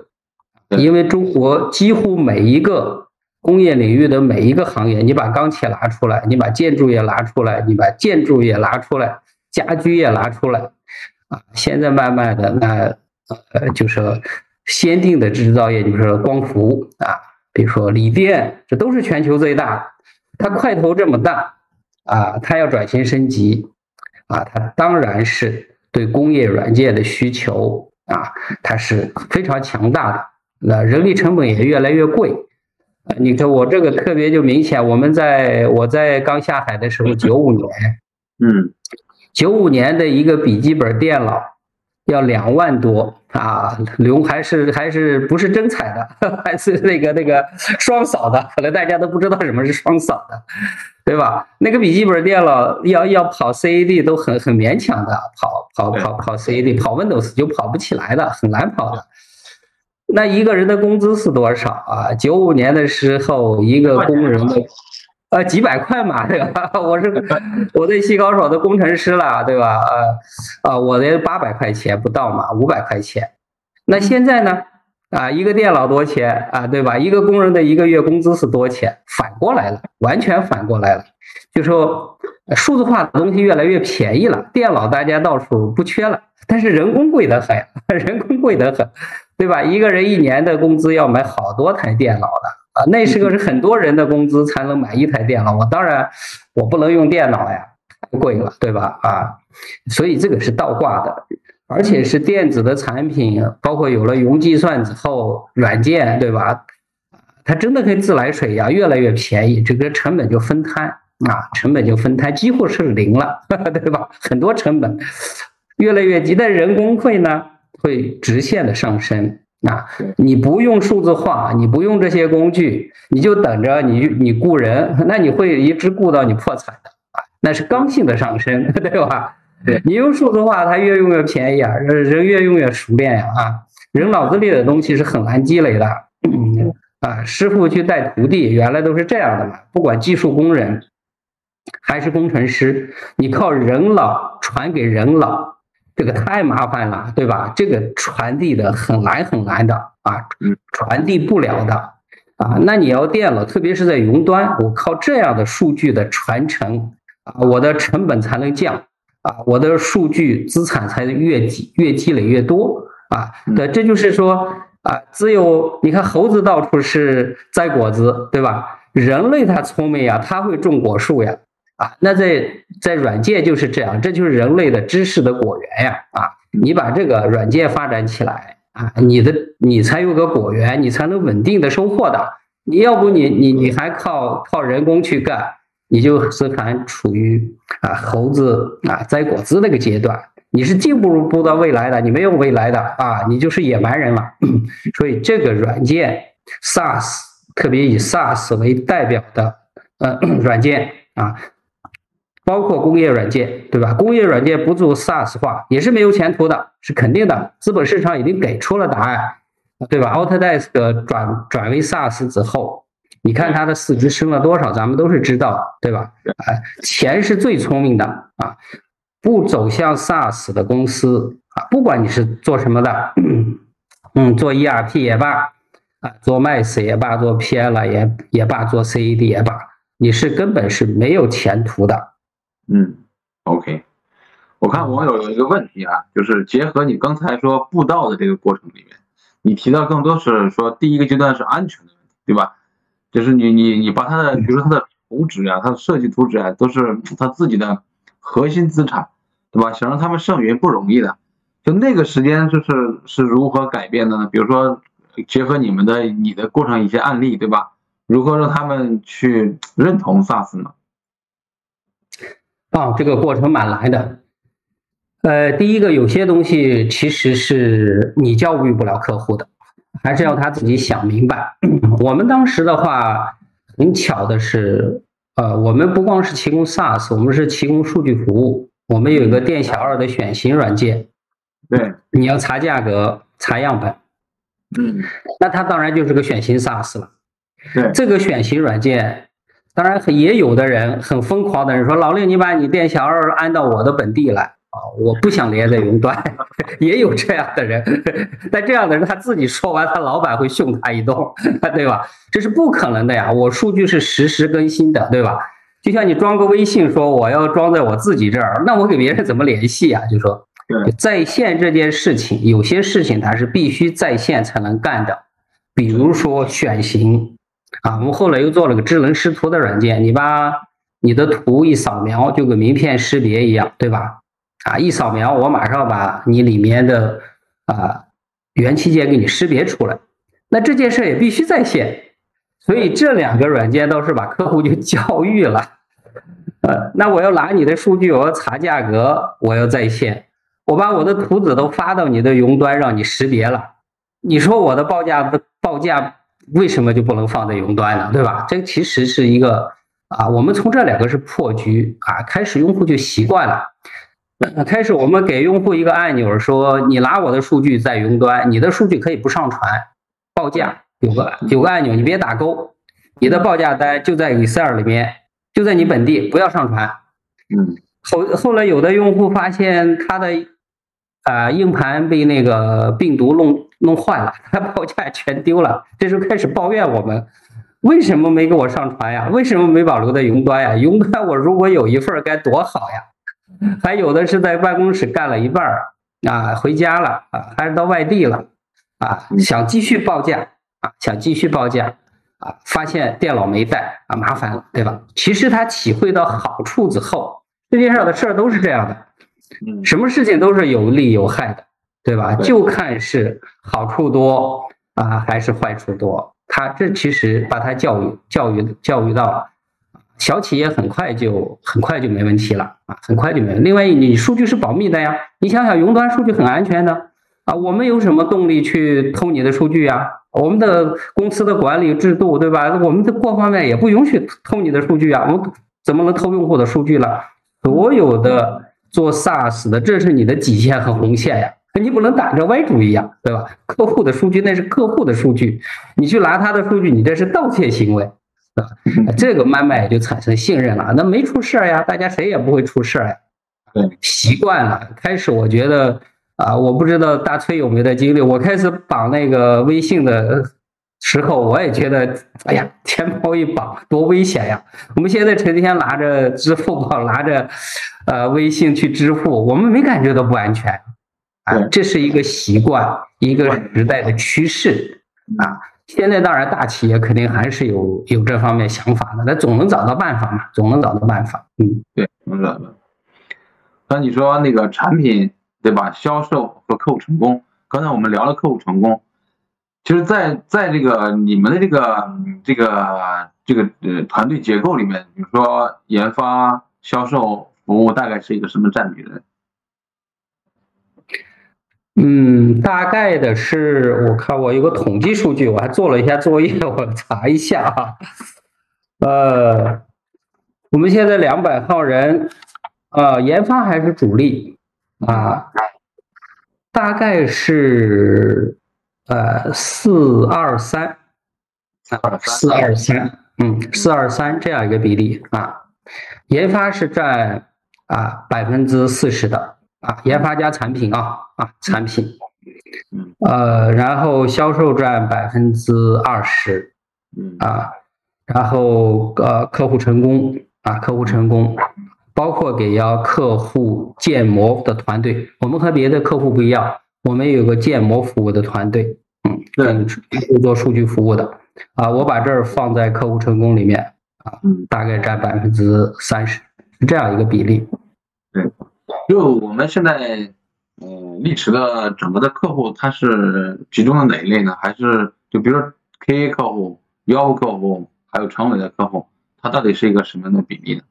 Speaker 2: 因为中国几乎每一个。工业领域的每一个行业，你把钢铁拿出来，你把建筑业拿出来，你把建筑业拿出来，家居业拿出来，啊，现在慢慢的那呃就是先进的制造业，比如说光伏啊，比如说锂电，这都是全球最大，它块头这么大啊，它要转型升级啊，它当然是对工业软件的需求啊，它是非常强大的，那人力成本也越来越贵。你看我这个特别就明显，我们在我在刚下海的时候，九五年，
Speaker 3: 嗯，
Speaker 2: 九五年的一个笔记本电脑要两万多啊，留还是还是不是真彩的，<laughs> 还是那个那个双扫的，可能大家都不知道什么是双扫的，对吧？那个笔记本电脑要要跑 CAD 都很很勉强的，跑跑跑跑 CAD 跑 Windows 就跑不起来的，很难跑的。那一个人的工资是多少啊？九五年的时候，一个工人的，呃，几百块嘛，对吧？<laughs> 我是 <laughs> 我对西高手的工程师了，对吧？呃，啊，我的八百块钱不到嘛，五百块钱。那现在呢？啊，一个电脑多钱啊？对吧？一个工人的一个月工资是多钱？反过来了，完全反过来了。就说数字化的东西越来越便宜了，电脑大家到处不缺了，但是人工贵得很，<laughs> 人工贵得很，对吧？一个人一年的工资要买好多台电脑的啊，那时候是很多人的工资才能买一台电脑。我当然我不能用电脑呀，太贵了，对吧？啊，所以这个是倒挂的。而且是电子的产品，包括有了云计算之后，软件对吧？它真的跟自来水一样，越来越便宜，这个成本就分摊啊，成本就分摊，几乎是零了，<laughs> 对吧？很多成本越来越低，但人工费呢会直线的上升啊。你不用数字化，你不用这些工具，你就等着你你雇人，那你会一直雇到你破产的啊，那是刚性的上升，<laughs> 对吧？你用数字化，它越用越便宜啊，人越用越熟练呀啊，人脑子里的东西是很难积累的，嗯啊，师傅去带徒弟，原来都是这样的嘛，不管技术工人还是工程师，你靠人脑传给人脑，这个太麻烦了，对吧？这个传递的很难很难的啊，传递不了的啊，那你要电了，特别是在云端，我靠这样的数据的传承啊，我的成本才能降。啊，我的数据资产才越积越积累越多啊！对，这就是说啊，只有你看猴子到处是摘果子，对吧？人类他聪明呀，他会种果树呀！那在在软件就是这样，这就是人类的知识的果园呀！啊，你把这个软件发展起来啊，你的你才有个果园，你才能稳定的收获的。你要不你你你还靠靠人工去干？你就是还处于啊猴子啊摘果子那个阶段，你是进步不到未来的，你没有未来的啊，你就是野蛮人了。<clears throat> 所以这个软件 SaaS，特别以 SaaS 为代表的呃 <clears throat> 软件啊，包括工业软件，对吧？工业软件不做 SaaS 化也是没有前途的，是肯定的。资本市场已经给出了答案，对吧？Autodesk 转转为 SaaS 之后。你看它的市值升了多少，咱们都是知道，对吧？哎，钱是最聪明的啊！不走向 SaaS 的公司啊，不管你是做什么的，<clears throat> 嗯，做 ERP 也罢，啊，做 Max 也罢，做 PL 也也罢，做 CAD 也罢，你是根本是没有前途的。
Speaker 3: 嗯，OK，我看网友有一个问题啊，就是结合你刚才说布道的这个过程里面，你提到更多是说第一个阶段是安全的问题，对吧？就是你你你把他的，比如说他的图纸啊，他的设计图纸啊，都是他自己的核心资产，对吧？想让他们胜云不容易的。就那个时间就是是如何改变的呢？比如说结合你们的你的过程一些案例，对吧？如何让他们去认同 SaaS 呢？
Speaker 2: 啊，这个过程蛮难的。呃，第一个有些东西其实是你教育不了客户的。还是要他自己想明白。<clears throat> 我们当时的话，很巧的是，呃，我们不光是提供 SaaS，我们是提供数据服务。我们有一个店小二的选型软件，
Speaker 3: 对，
Speaker 2: 你要查价格、查样本，
Speaker 3: 嗯，
Speaker 2: 那它当然就是个选型 SaaS 了。
Speaker 3: 对，
Speaker 2: 这个选型软件，当然也有的人很疯狂的人说：“老令，你把你店小二安到我的本地来。”啊，我不想连在云端，<laughs> 也有这样的人，<laughs> 但这样的人他自己说完，他老板会凶他一顿，<laughs> 对吧？这是不可能的呀，我数据是实时更新的，对吧？就像你装个微信，说我要装在我自己这儿，那我给别人怎么联系啊？就说在线这件事情，有些事情它是必须在线才能干的，比如说选型啊，我们后来又做了个智能识图的软件，你把你的图一扫描，就跟名片识别一样，对吧？啊，一扫描，我马上把你里面的啊元器件给你识别出来。那这件事也必须在线，所以这两个软件倒是把客户就教育了。呃，那我要拿你的数据，我要查价格，我要在线，我把我的图纸都发到你的云端，让你识别了。你说我的报价报价为什么就不能放在云端呢？对吧？这其实是一个啊，我们从这两个是破局啊，开始用户就习惯了。开始我们给用户一个按钮，说你拿我的数据在云端，你的数据可以不上传，报价有个有个按钮，你别打勾，你的报价单就在 Excel 里面，就在你本地，不要上传。
Speaker 3: 嗯，
Speaker 2: 后后来有的用户发现他的啊硬盘被那个病毒弄弄坏了，<laughs> 他报价全丢了，这时候开始抱怨我们，为什么没给我上传呀？为什么没保留在云端呀？云端我如果有一份该多好呀！<laughs> 还有的是在办公室干了一半儿啊，回家了啊，还是到外地了啊，想继续报价啊，想继续报价啊，发现电脑没带啊，麻烦了，对吧？其实他体会到好处之后，世界上的事儿都是这样的，什么事情都是有利有害的，对吧？就看是好处多啊，还是坏处多。他这其实把他教育教育教育到小企业很快就很快就没问题了啊，很快就没。另外，你数据是保密的呀，你想想云端数据很安全的啊，我们有什么动力去偷你的数据呀？我们的公司的管理制度对吧？我们的各方面也不允许偷你的数据啊，我们怎么能偷用户的数据了？所有的做 SaaS 的，这是你的底线和红线呀。你不能打着歪主意呀，对吧？客户的数据那是客户的数据，你去拿他的数据，你这是盗窃行为，啊，这个慢慢也就产生信任了。那没出事儿呀，大家谁也不会出事儿呀。
Speaker 3: 对，
Speaker 2: 习惯了。开始我觉得啊，我不知道大崔有没有的经历。我开始绑那个微信的时候，我也觉得，哎呀，钱包一绑多危险呀。我们现在成天拿着支付宝，拿着呃微信去支付，我们没感觉到不安全。啊，这是一个习惯，一个时代的趋势啊。现在当然大企业肯定还是有有这方面想法的，那总能找到办法嘛，总能找到办法。
Speaker 3: 嗯，对，能找到。那你说那个产品对吧？销售和客户成功，刚才我们聊了客户成功，其实，在在这个你们的这个这个这个呃团队结构里面，比如说研发、销售、服务，大概是一个什么占比的？
Speaker 2: 嗯，大概的是，我看我有个统计数据，我还做了一下作业，<laughs> 我查一下啊。呃，我们现在两百号人，啊，研发还是主力啊，大概是呃四二三，四二三，嗯，四二三这样一个比例啊，研发是占啊百分之四十的。啊，研发加产品啊啊，产品，呃，然后销售占百分之二十，啊，然后呃，客户成功啊，客户成功，包括给要客户建模的团队，我们和别的客户不一样，我们有个建模服务的团队，嗯，对，做数据服务的，啊，我把这儿放在客户成功里面啊，大概占百分之三十，是这样一个比例，
Speaker 3: 对。就我们现在，嗯，历史的整个的客户，他是集中的哪一类呢？还是就比如说 KA 客户、幺客户，还有常委的客户，它到底是一个什么样的比例呢？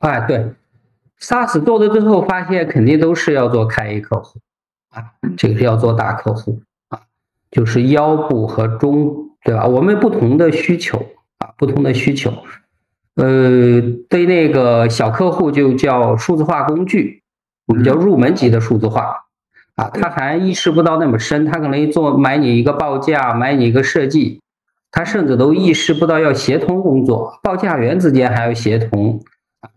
Speaker 2: 哎，对，SaaS 做的最后发现，肯定都是要做开 A 客户啊，这个是要做大客户啊，就是腰部和中，对吧？我们不同的需求啊，不同的需求。呃，对那个小客户就叫数字化工具，我们叫入门级的数字化啊，他还意识不到那么深，他可能做买你一个报价，买你一个设计，他甚至都意识不到要协同工作，报价员之间还要协同，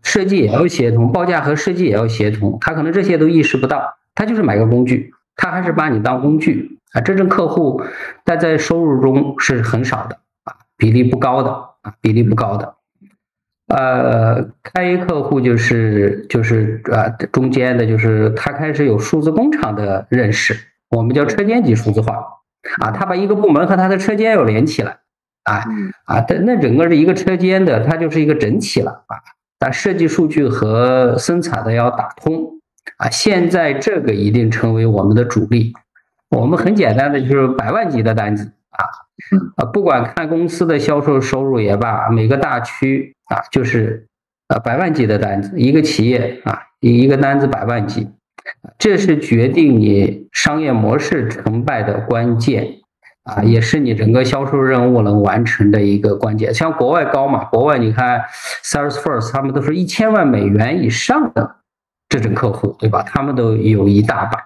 Speaker 2: 设计也要协同，报价和设计也要协同，他可能这些都意识不到，他就是买个工具，他还是把你当工具啊，真正客户但在收入中是很少的啊，比例不高的啊，比例不高的。呃，开客户就是就是呃中间的，就是他开始有数字工厂的认识，我们叫车间级数字化。啊，他把一个部门和他的车间要连起来啊啊，但那整个是一个车间的，它就是一个整体了啊，但设计数据和生产的要打通啊，现在这个一定成为我们的主力，我们很简单的就是百万级的单子啊啊，不管看公司的销售收入也罢，每个大区。啊，就是啊，百万级的单子，一个企业啊，一个单子百万级，这是决定你商业模式成败的关键啊，也是你整个销售任务能完成的一个关键。像国外高嘛，国外你看，Salesforce 他们都是一千万美元以上的这种客户，对吧？他们都有一大把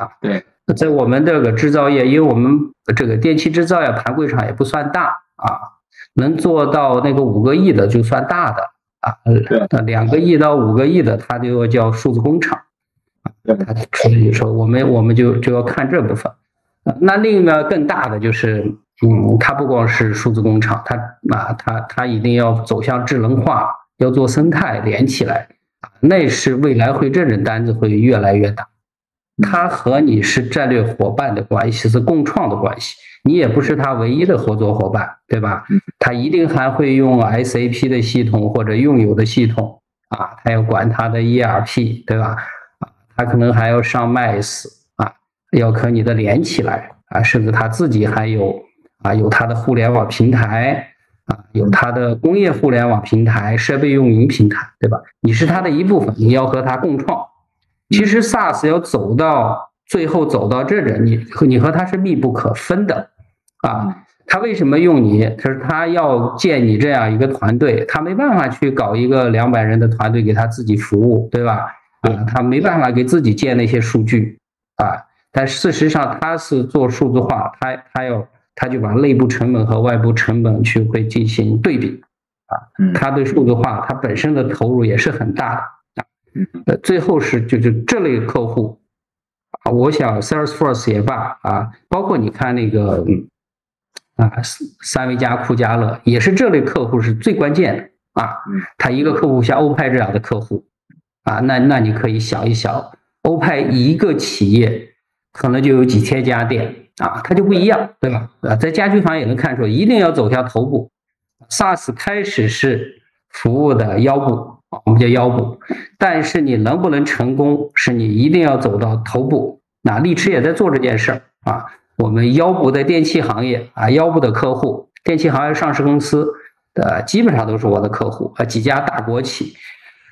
Speaker 2: 啊。
Speaker 3: 对，
Speaker 2: 在我们这个制造业，因为我们这个电器制造业盘柜厂也不算大啊。能做到那个五个亿的就算大的啊，两个亿到五个亿的，它就要叫数字工厂啊。它所以说，我们我们就就要看这部分。那另一个更大的就是嗯，它不光是数字工厂，它啊，它它一定要走向智能化，要做生态连起来啊，那是未来会这种单子会越来越大。它和你是战略伙伴的关系，是共创的关系，你也不是他唯一的合作伙伴，对吧？他一定还会用 SAP 的系统或者用友的系统啊，他要管他的 ERP，对吧？啊，他可能还要上 MIS 啊，要和你的连起来啊，甚至他自己还有啊，有他的互联网平台啊，有他的工业互联网平台、设备运营平台，对吧？你是他的一部分，你要和他共创。其实 SaaS 要走到最后走到这儿，你和你和他是密不可分的啊。他为什么用你？他说他要建你这样一个团队，他没办法去搞一个两百人的团队给他自己服务，对吧？啊，他没办法给自己建那些数据啊。但事实上他是做数字化，他他要他就把内部成本和外部成本去会进行对比啊。他对数字化他本身的投入也是很大的。呃，最后是就是这类客户啊，我想 Salesforce 也罢啊，包括你看那个啊三维家、酷家乐，也是这类客户是最关键的啊。他一个客户像欧派这样的客户啊，那那你可以想一想，欧派一个企业可能就有几千家店啊，它就不一样，对吧？啊，在家居房也能看出，一定要走向头部，SaaS 开始是服务的腰部。我们叫腰部，但是你能不能成功，是你一定要走到头部。那力驰也在做这件事儿啊。我们腰部的电器行业啊，腰部的客户，电器行业上市公司的基本上都是我的客户啊。几家大国企，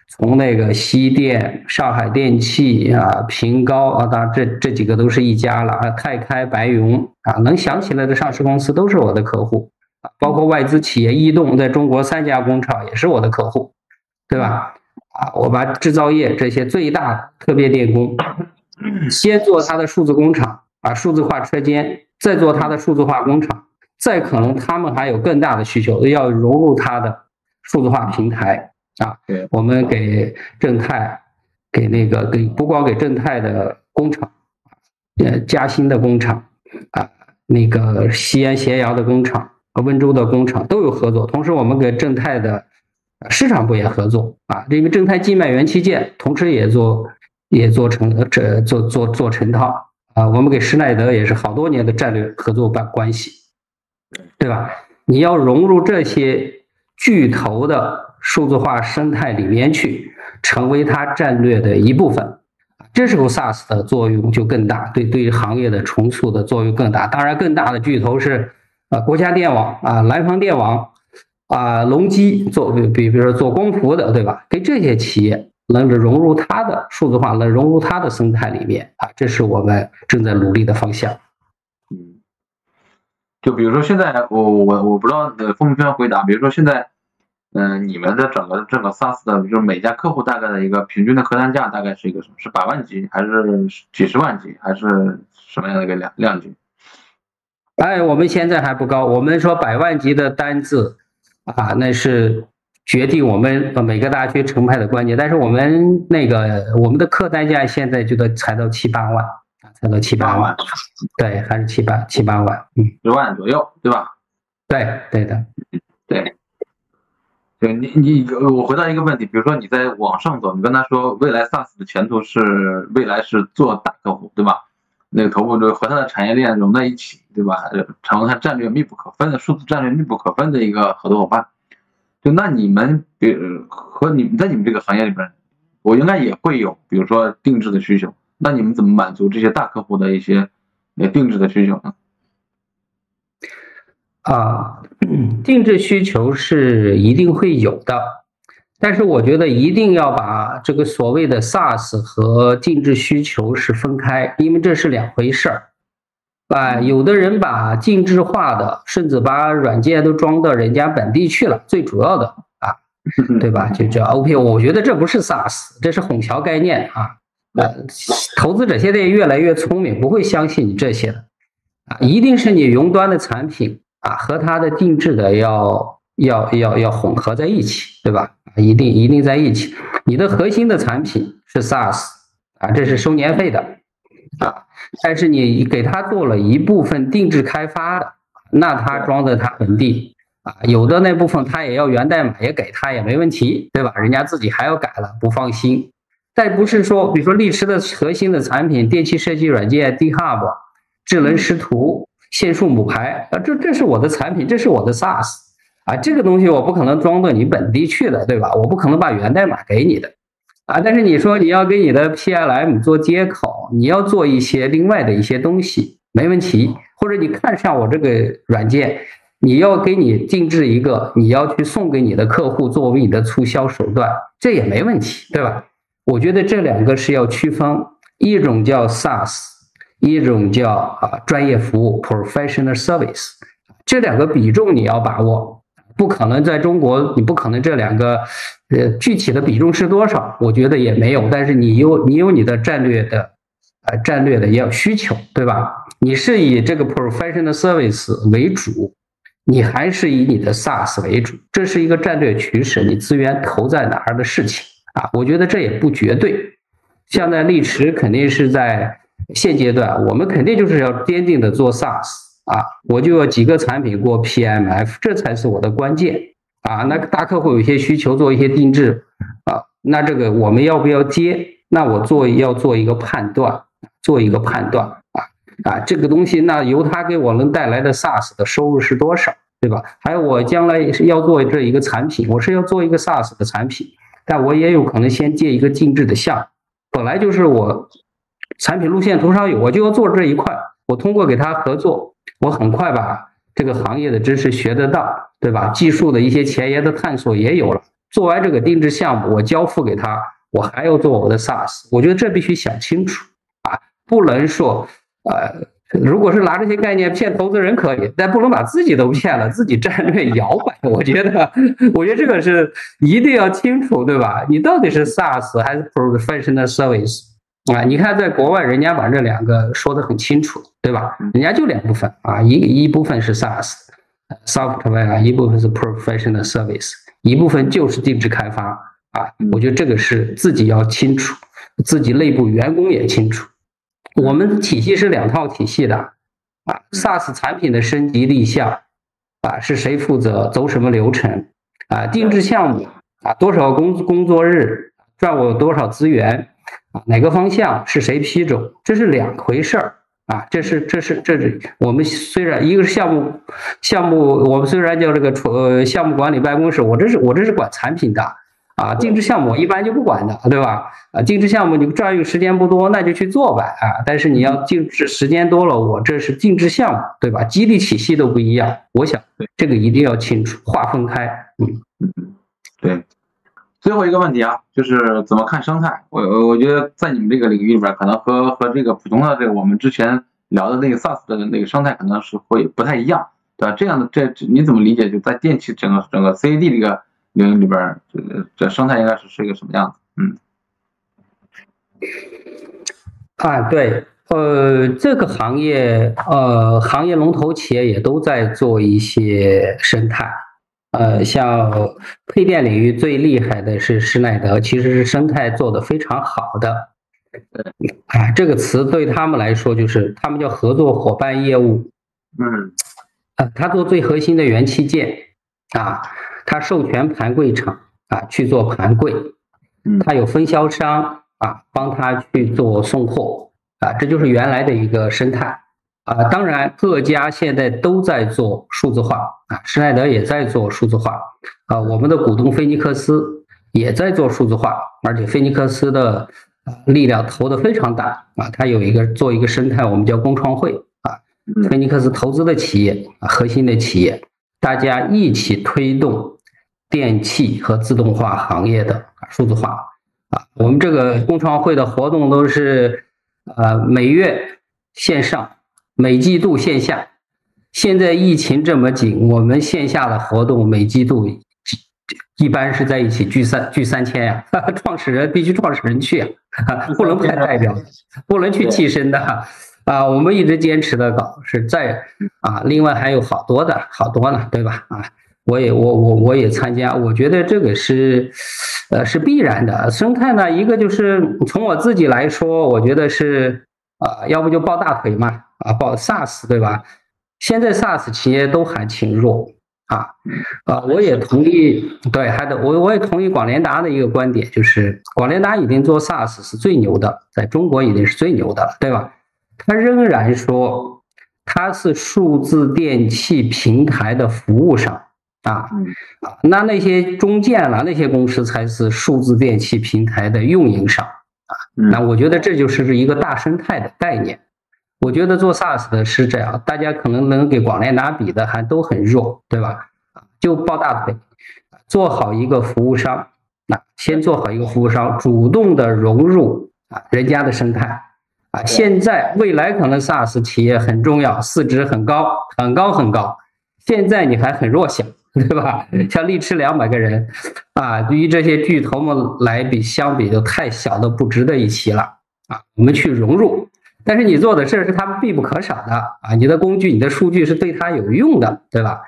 Speaker 2: 从那个西电、上海电气啊、平高啊，当然这这几个都是一家了啊。泰开、白云啊，能想起来的上市公司都是我的客户啊。包括外资企业易动在中国三家工厂也是我的客户。对吧？啊，我把制造业这些最大特别电工，<clears throat> 先做它的数字工厂，啊，数字化车间，再做它的数字化工厂，再可能他们还有更大的需求，要融入它的数字化平台啊。我们给正泰，给那个给不光给正泰的工厂，呃，嘉兴的工厂啊，那个西安咸阳的工厂和温州的工厂都有合作，同时我们给正泰的。市场部也合作啊，因为正泰静脉元器件同时也做也做成这做做做成套啊，我们给施耐德也是好多年的战略合作关关系，对吧？你要融入这些巨头的数字化生态里面去，成为它战略的一部分，这时候 SaaS 的作用就更大，对对于行业的重塑的作用更大。当然，更大的巨头是啊，国家电网啊，南方电网。啊，隆基做比，比如说做光伏的，对吧？给这些企业能融入它的数字化，能融入它的生态里面啊，这是我们正在努力的方向。
Speaker 3: 嗯，就比如说现在，我我我不知道呃，风平回答，比如说现在，嗯，你们的整个这个 SaaS 的，就是每家客户大概的一个平均的客单价大概是一个什么？是百万级，还是几十万级，还是什么样的一个量量级？
Speaker 2: 哎，我们现在还不高，我们说百万级的单子。啊，那是决定我们每个大学成派的关键。但是我们那个我们的客单价现在就得才到七八万啊，才到七八万，对，还是七八七八万，
Speaker 3: 嗯，十万左右，对吧？
Speaker 2: 对，对的，
Speaker 3: 对。对你你我回答一个问题，比如说你在往上走，你跟他说未来 SaaS 的前途是未来是做大客户，对吧？那个头部就和它的产业链融在一起，对吧？成为它战略密不可分的数字战略密不可分的一个合作伙伴。就那你们，比如和你们在你们这个行业里边，我应该也会有，比如说定制的需求。那你们怎么满足这些大客户的一些定制的需求呢？
Speaker 2: 啊，定制需求是一定会有的。但是我觉得一定要把这个所谓的 SaaS 和定制需求是分开，因为这是两回事儿。啊，有的人把定制化的，甚至把软件都装到人家本地去了，最主要的啊，<laughs> 对吧？就叫 OP，我觉得这不是 SaaS，这是混淆概念啊。呃，投资者现在越来越聪明，不会相信你这些的啊，一定是你云端的产品啊和它的定制的要要要要混合在一起，对吧？一定一定在一起。你的核心的产品是 SaaS 啊，这是收年费的啊，但是你给他做了一部分定制开发的，那他装在他本地啊，有的那部分他也要源代码也给他也没问题，对吧？人家自己还要改了，不放心。再不是说，比如说力驰的核心的产品，电气设计软件 D Hub、智能识图、线束母排啊，这这是我的产品，这是我的 SaaS 啊，这个东西我不可能装到你本地去的，对吧？我不可能把源代码给你的啊。但是你说你要给你的 PLM 做接口，你要做一些另外的一些东西，没问题。或者你看上我这个软件，你要给你定制一个，你要去送给你的客户作为你的促销手段，这也没问题，对吧？我觉得这两个是要区分，一种叫 SaaS，一种叫啊专业服务 （Professional Service），这两个比重你要把握，不可能在中国，你不可能这两个，呃，具体的比重是多少？我觉得也没有，但是你有你有你的战略的，呃，战略的要需求，对吧？你是以这个 Professional Service 为主，你还是以你的 SaaS 为主？这是一个战略取舍，你资源投在哪儿的事情。啊，我觉得这也不绝对。像在力驰，肯定是在现阶段，我们肯定就是要坚定的做 SaaS 啊，我就要几个产品过 PMF，这才是我的关键啊。那大客户有些需求做一些定制啊，那这个我们要不要接？那我做要做一个判断，做一个判断啊啊，这个东西那由他给我能带来的 SaaS 的收入是多少，对吧？还有我将来是要做这一个产品，我是要做一个 SaaS 的产品。但我也有可能先借一个定制的项，本来就是我产品路线图上有，我就要做这一块。我通过给他合作，我很快把这个行业的知识学得到，对吧？技术的一些前沿的探索也有了。做完这个定制项目，我交付给他，我还要做我的 SaaS。我觉得这必须想清楚啊，不能说呃。如果是拿这些概念骗投资人可以，但不能把自己都骗了，自己战略摇摆。<laughs> 我觉得，我觉得这个是一定要清楚，对吧？你到底是 SaaS 还是 Professional Service 啊？你看，在国外，人家把这两个说得很清楚，对吧？人家就两部分啊，一一部分是 SaaS Software，一部分是 Professional Service，一部分就是定制开发啊。我觉得这个是自己要清楚，自己内部员工也清楚。我们体系是两套体系的，啊，SaaS 产品的升级立项，啊，是谁负责，走什么流程，啊，定制项目，啊，多少工工作日，赚我多少资源，啊，哪个方向是谁批准，这是两回事儿，啊，这是这是这是我们虽然一个是项目项目，我们虽然叫这个呃项目管理办公室，我这是我这是管产品的。啊，定制项目一般就不管的，对吧？啊，定制项目你占用时间不多，那就去做呗啊。但是你要定制时间多了，我这是定制项目，对吧？激励体系都不一样，我想这个一定要清楚划分开。
Speaker 3: 嗯嗯，对。最后一个问题啊，就是怎么看生态？我我觉得在你们这个领域里边，可能和和这个普通的这个我们之前聊的那个 SaaS 的那个生态可能是会不太一样，对吧？这样的这你怎么理解？就在电气整个整个 CAD 这个。领域里边，这个这生态应该是是一个什么样子？嗯，
Speaker 2: 啊，对，呃，这个行业，呃，行业龙头企业也都在做一些生态，呃，像配电领域最厉害的是施耐德，其实是生态做的非常好的。啊，这个词对他们来说就是他们叫合作伙伴业务。
Speaker 3: 嗯，
Speaker 2: 啊，他做最核心的元器件，啊。他授权盘柜厂啊去做盘柜，他有分销商啊帮他去做送货啊，这就是原来的一个生态啊。当然，各家现在都在做数字化啊，施耐德也在做数字化啊，我们的股东菲尼克斯也在做数字化，而且菲尼克斯的力量投的非常大啊，它有一个做一个生态，我们叫工创会啊，菲尼克斯投资的企业啊，核心的企业，大家一起推动。电气和自动化行业的数字化啊，我们这个工创会的活动都是呃每月线上，每季度线下。现在疫情这么紧，我们线下的活动每季度一般是在一起聚三聚三千呀。<laughs> 创始人必须创始人去啊，<laughs> 不能派代表，不能去替身的啊。我们一直坚持的搞是在啊，另外还有好多的好多呢，对吧啊？我也我我我也参加，我觉得这个是，呃，是必然的生态呢。一个就是从我自己来说，我觉得是啊，要不就抱大腿嘛，啊，抱 SaaS 对吧？现在 SaaS 企业都还挺弱啊啊，我也同意，对，还得我我也同意广联达的一个观点，就是广联达已经做 SaaS 是最牛的，在中国已经是最牛的了，对吧？他仍然说他是数字电器平台的服务商啊啊，那那些中建了那些公司才是数字电器平台的运营商啊，那我觉得这就是一个大生态的概念。我觉得做 SaaS 的是这样，大家可能能给广联拿比的还都很弱，对吧？就抱大腿，做好一个服务商，那先做好一个服务商，主动的融入啊人家的生态啊。现在未来可能 SaaS 企业很重要，市值很高，很高很高。现在你还很弱小，对吧？像力吃两百个人啊，对于这些巨头们来比相比就太小的不值得一提了啊。我们去融入。但是你做的事是他们必不可少的啊！你的工具、你的数据是对他有用的，对吧？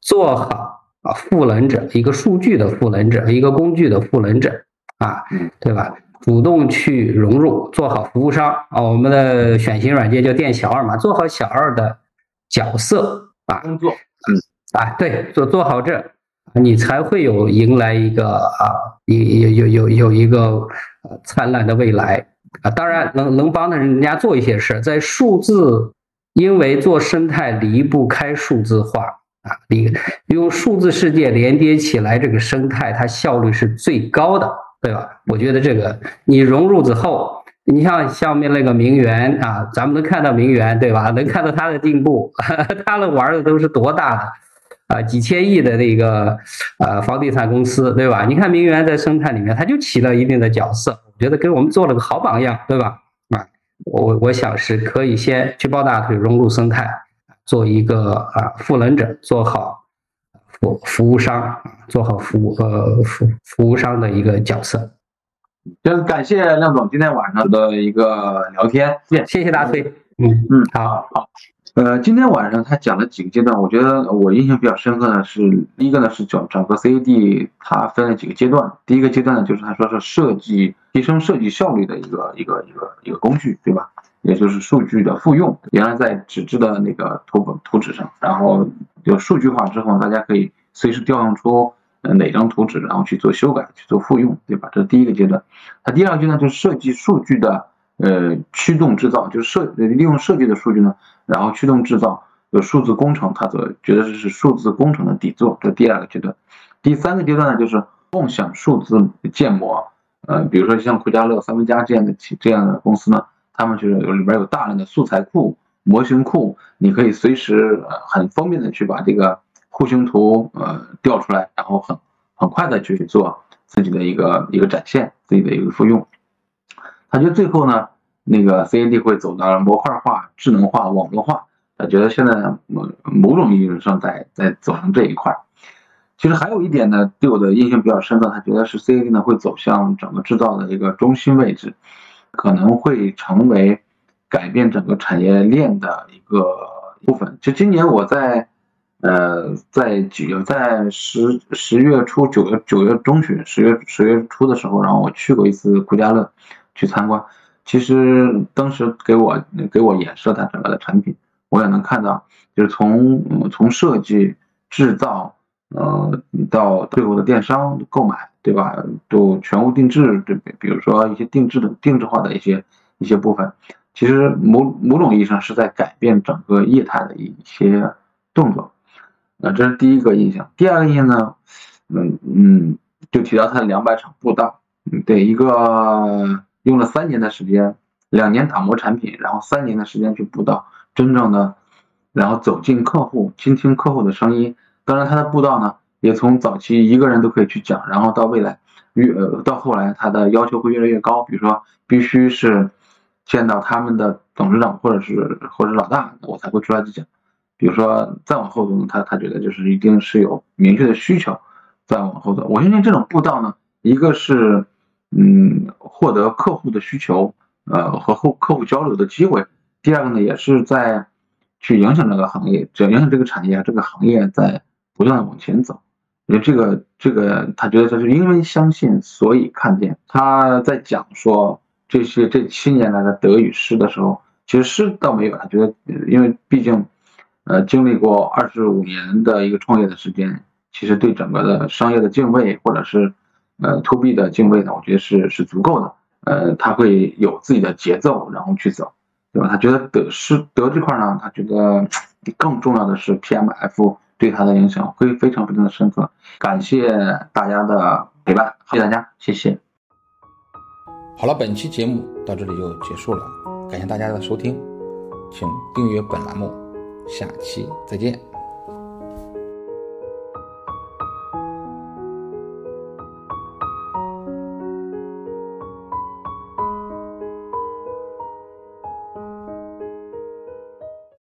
Speaker 2: 做好啊，赋能者，一个数据的赋能者，一个工具的赋能者啊，对吧？主动去融入，做好服务商啊。我们的选型软件叫店小二嘛，做好小二的角色啊，
Speaker 3: 工作，
Speaker 2: 嗯，啊，对，做做好这，你才会有迎来一个啊，有有有有有一个灿烂的未来。啊，当然能能帮着人家做一些事，在数字，因为做生态离不开数字化啊，离用数字世界连接起来，这个生态它效率是最高的，对吧？我觉得这个你融入之后，你像下面那个名媛啊，咱们能看到名媛，对吧？能看到她的进步，<laughs> 他们玩的都是多大的啊，几千亿的那个呃房地产公司，对吧？你看名媛在生态里面，它就起了一定的角色。我觉得给我们做了个好榜样，对吧？啊，我我想是可以先去抱大腿融入生态，做一个啊赋能者，做好服服务商，做好服务呃服服务商的一个角色。
Speaker 3: 就是感谢亮总今天晚上的一个聊天，
Speaker 2: 谢谢大崔。嗯嗯，好好。
Speaker 3: 呃，今天晚上他讲了几个阶段，我觉得我印象比较深刻的是，第一个呢是整整个 CAD 它分了几个阶段。第一个阶段呢，就是他说是设计提升设计效率的一个一个一个一个工具，对吧？也就是数据的复用。原来在纸质的那个图本图纸上，然后有数据化之后，大家可以随时调用出哪张图纸，然后去做修改、去做复用，对吧？这是第一个阶段。它第二个阶段就是设计数据的。呃，驱动制造就是设利用设计的数据呢，然后驱动制造有数字工程，他所觉得这是数字工程的底座，这第二个阶段。第三个阶段呢，就是共享数字建模。呃，比如说像酷家乐、三分家这样的这样的公司呢，他们就是有里边有大量的素材库、模型库，你可以随时很方便的去把这个户型图呃调出来，然后很很快的去做自己的一个一个展现，自己的一个复用。他觉得最后呢，那个 CAD 会走到模块化、智能化、网络化。他觉得现在某某种意义上在在走向这一块。其实还有一点呢，对我的印象比较深的，他觉得是 CAD 呢会走向整个制造的一个中心位置，可能会成为改变整个产业链的一个部分。就今年我在呃在九在十十月初九月九月中旬十月十月初的时候，然后我去过一次酷家乐。去参观，其实当时给我给我演示它整个的产品，我也能看到，就是从从设计、制造，呃，到最后的电商购买，对吧？都全屋定制，对，比如说一些定制的定制化的一些一些部分，其实某某种意义上是在改变整个业态的一些动作。那这是第一个印象。第二个印象呢，嗯嗯，就提到它的两百场布道，嗯，对一个。用了三年的时间，两年打磨产品，然后三年的时间去布道，真正的，然后走进客户，倾听客户的声音。当然，他的布道呢，也从早期一个人都可以去讲，然后到未来越呃到后来，他的要求会越来越高。比如说，必须是见到他们的董事长或者是或者老大，我才会出来去讲。比如说再往后走，他他觉得就是一定是有明确的需求，再往后走。我相信这种布道呢，一个是。嗯，获得客户的需求，呃，和后客户交流的机会。第二个呢，也是在去影响这个行业，只要影响这个产业，这个行业在不断往前走。因为这个，这个他觉得这是因为相信，所以看见。他在讲说这些这七年来的得与失的时候，其实失倒没有，他觉得因为毕竟呃，经历过二十五年的一个创业的时间，其实对整个的商业的敬畏，或者是呃 to B 的敬畏呢，我觉得是是足够的。呃，他会有自己的节奏，然后去走，对吧？他觉得德是德这块呢，他觉得 <tsk> 更重要的是 PMF 对他的影响会非常非常的深刻。感谢大家的陪伴，谢谢大家，谢谢。
Speaker 1: 好了，本期节目到这里就结束了，感谢大家的收听，请订阅本栏目，下期再见。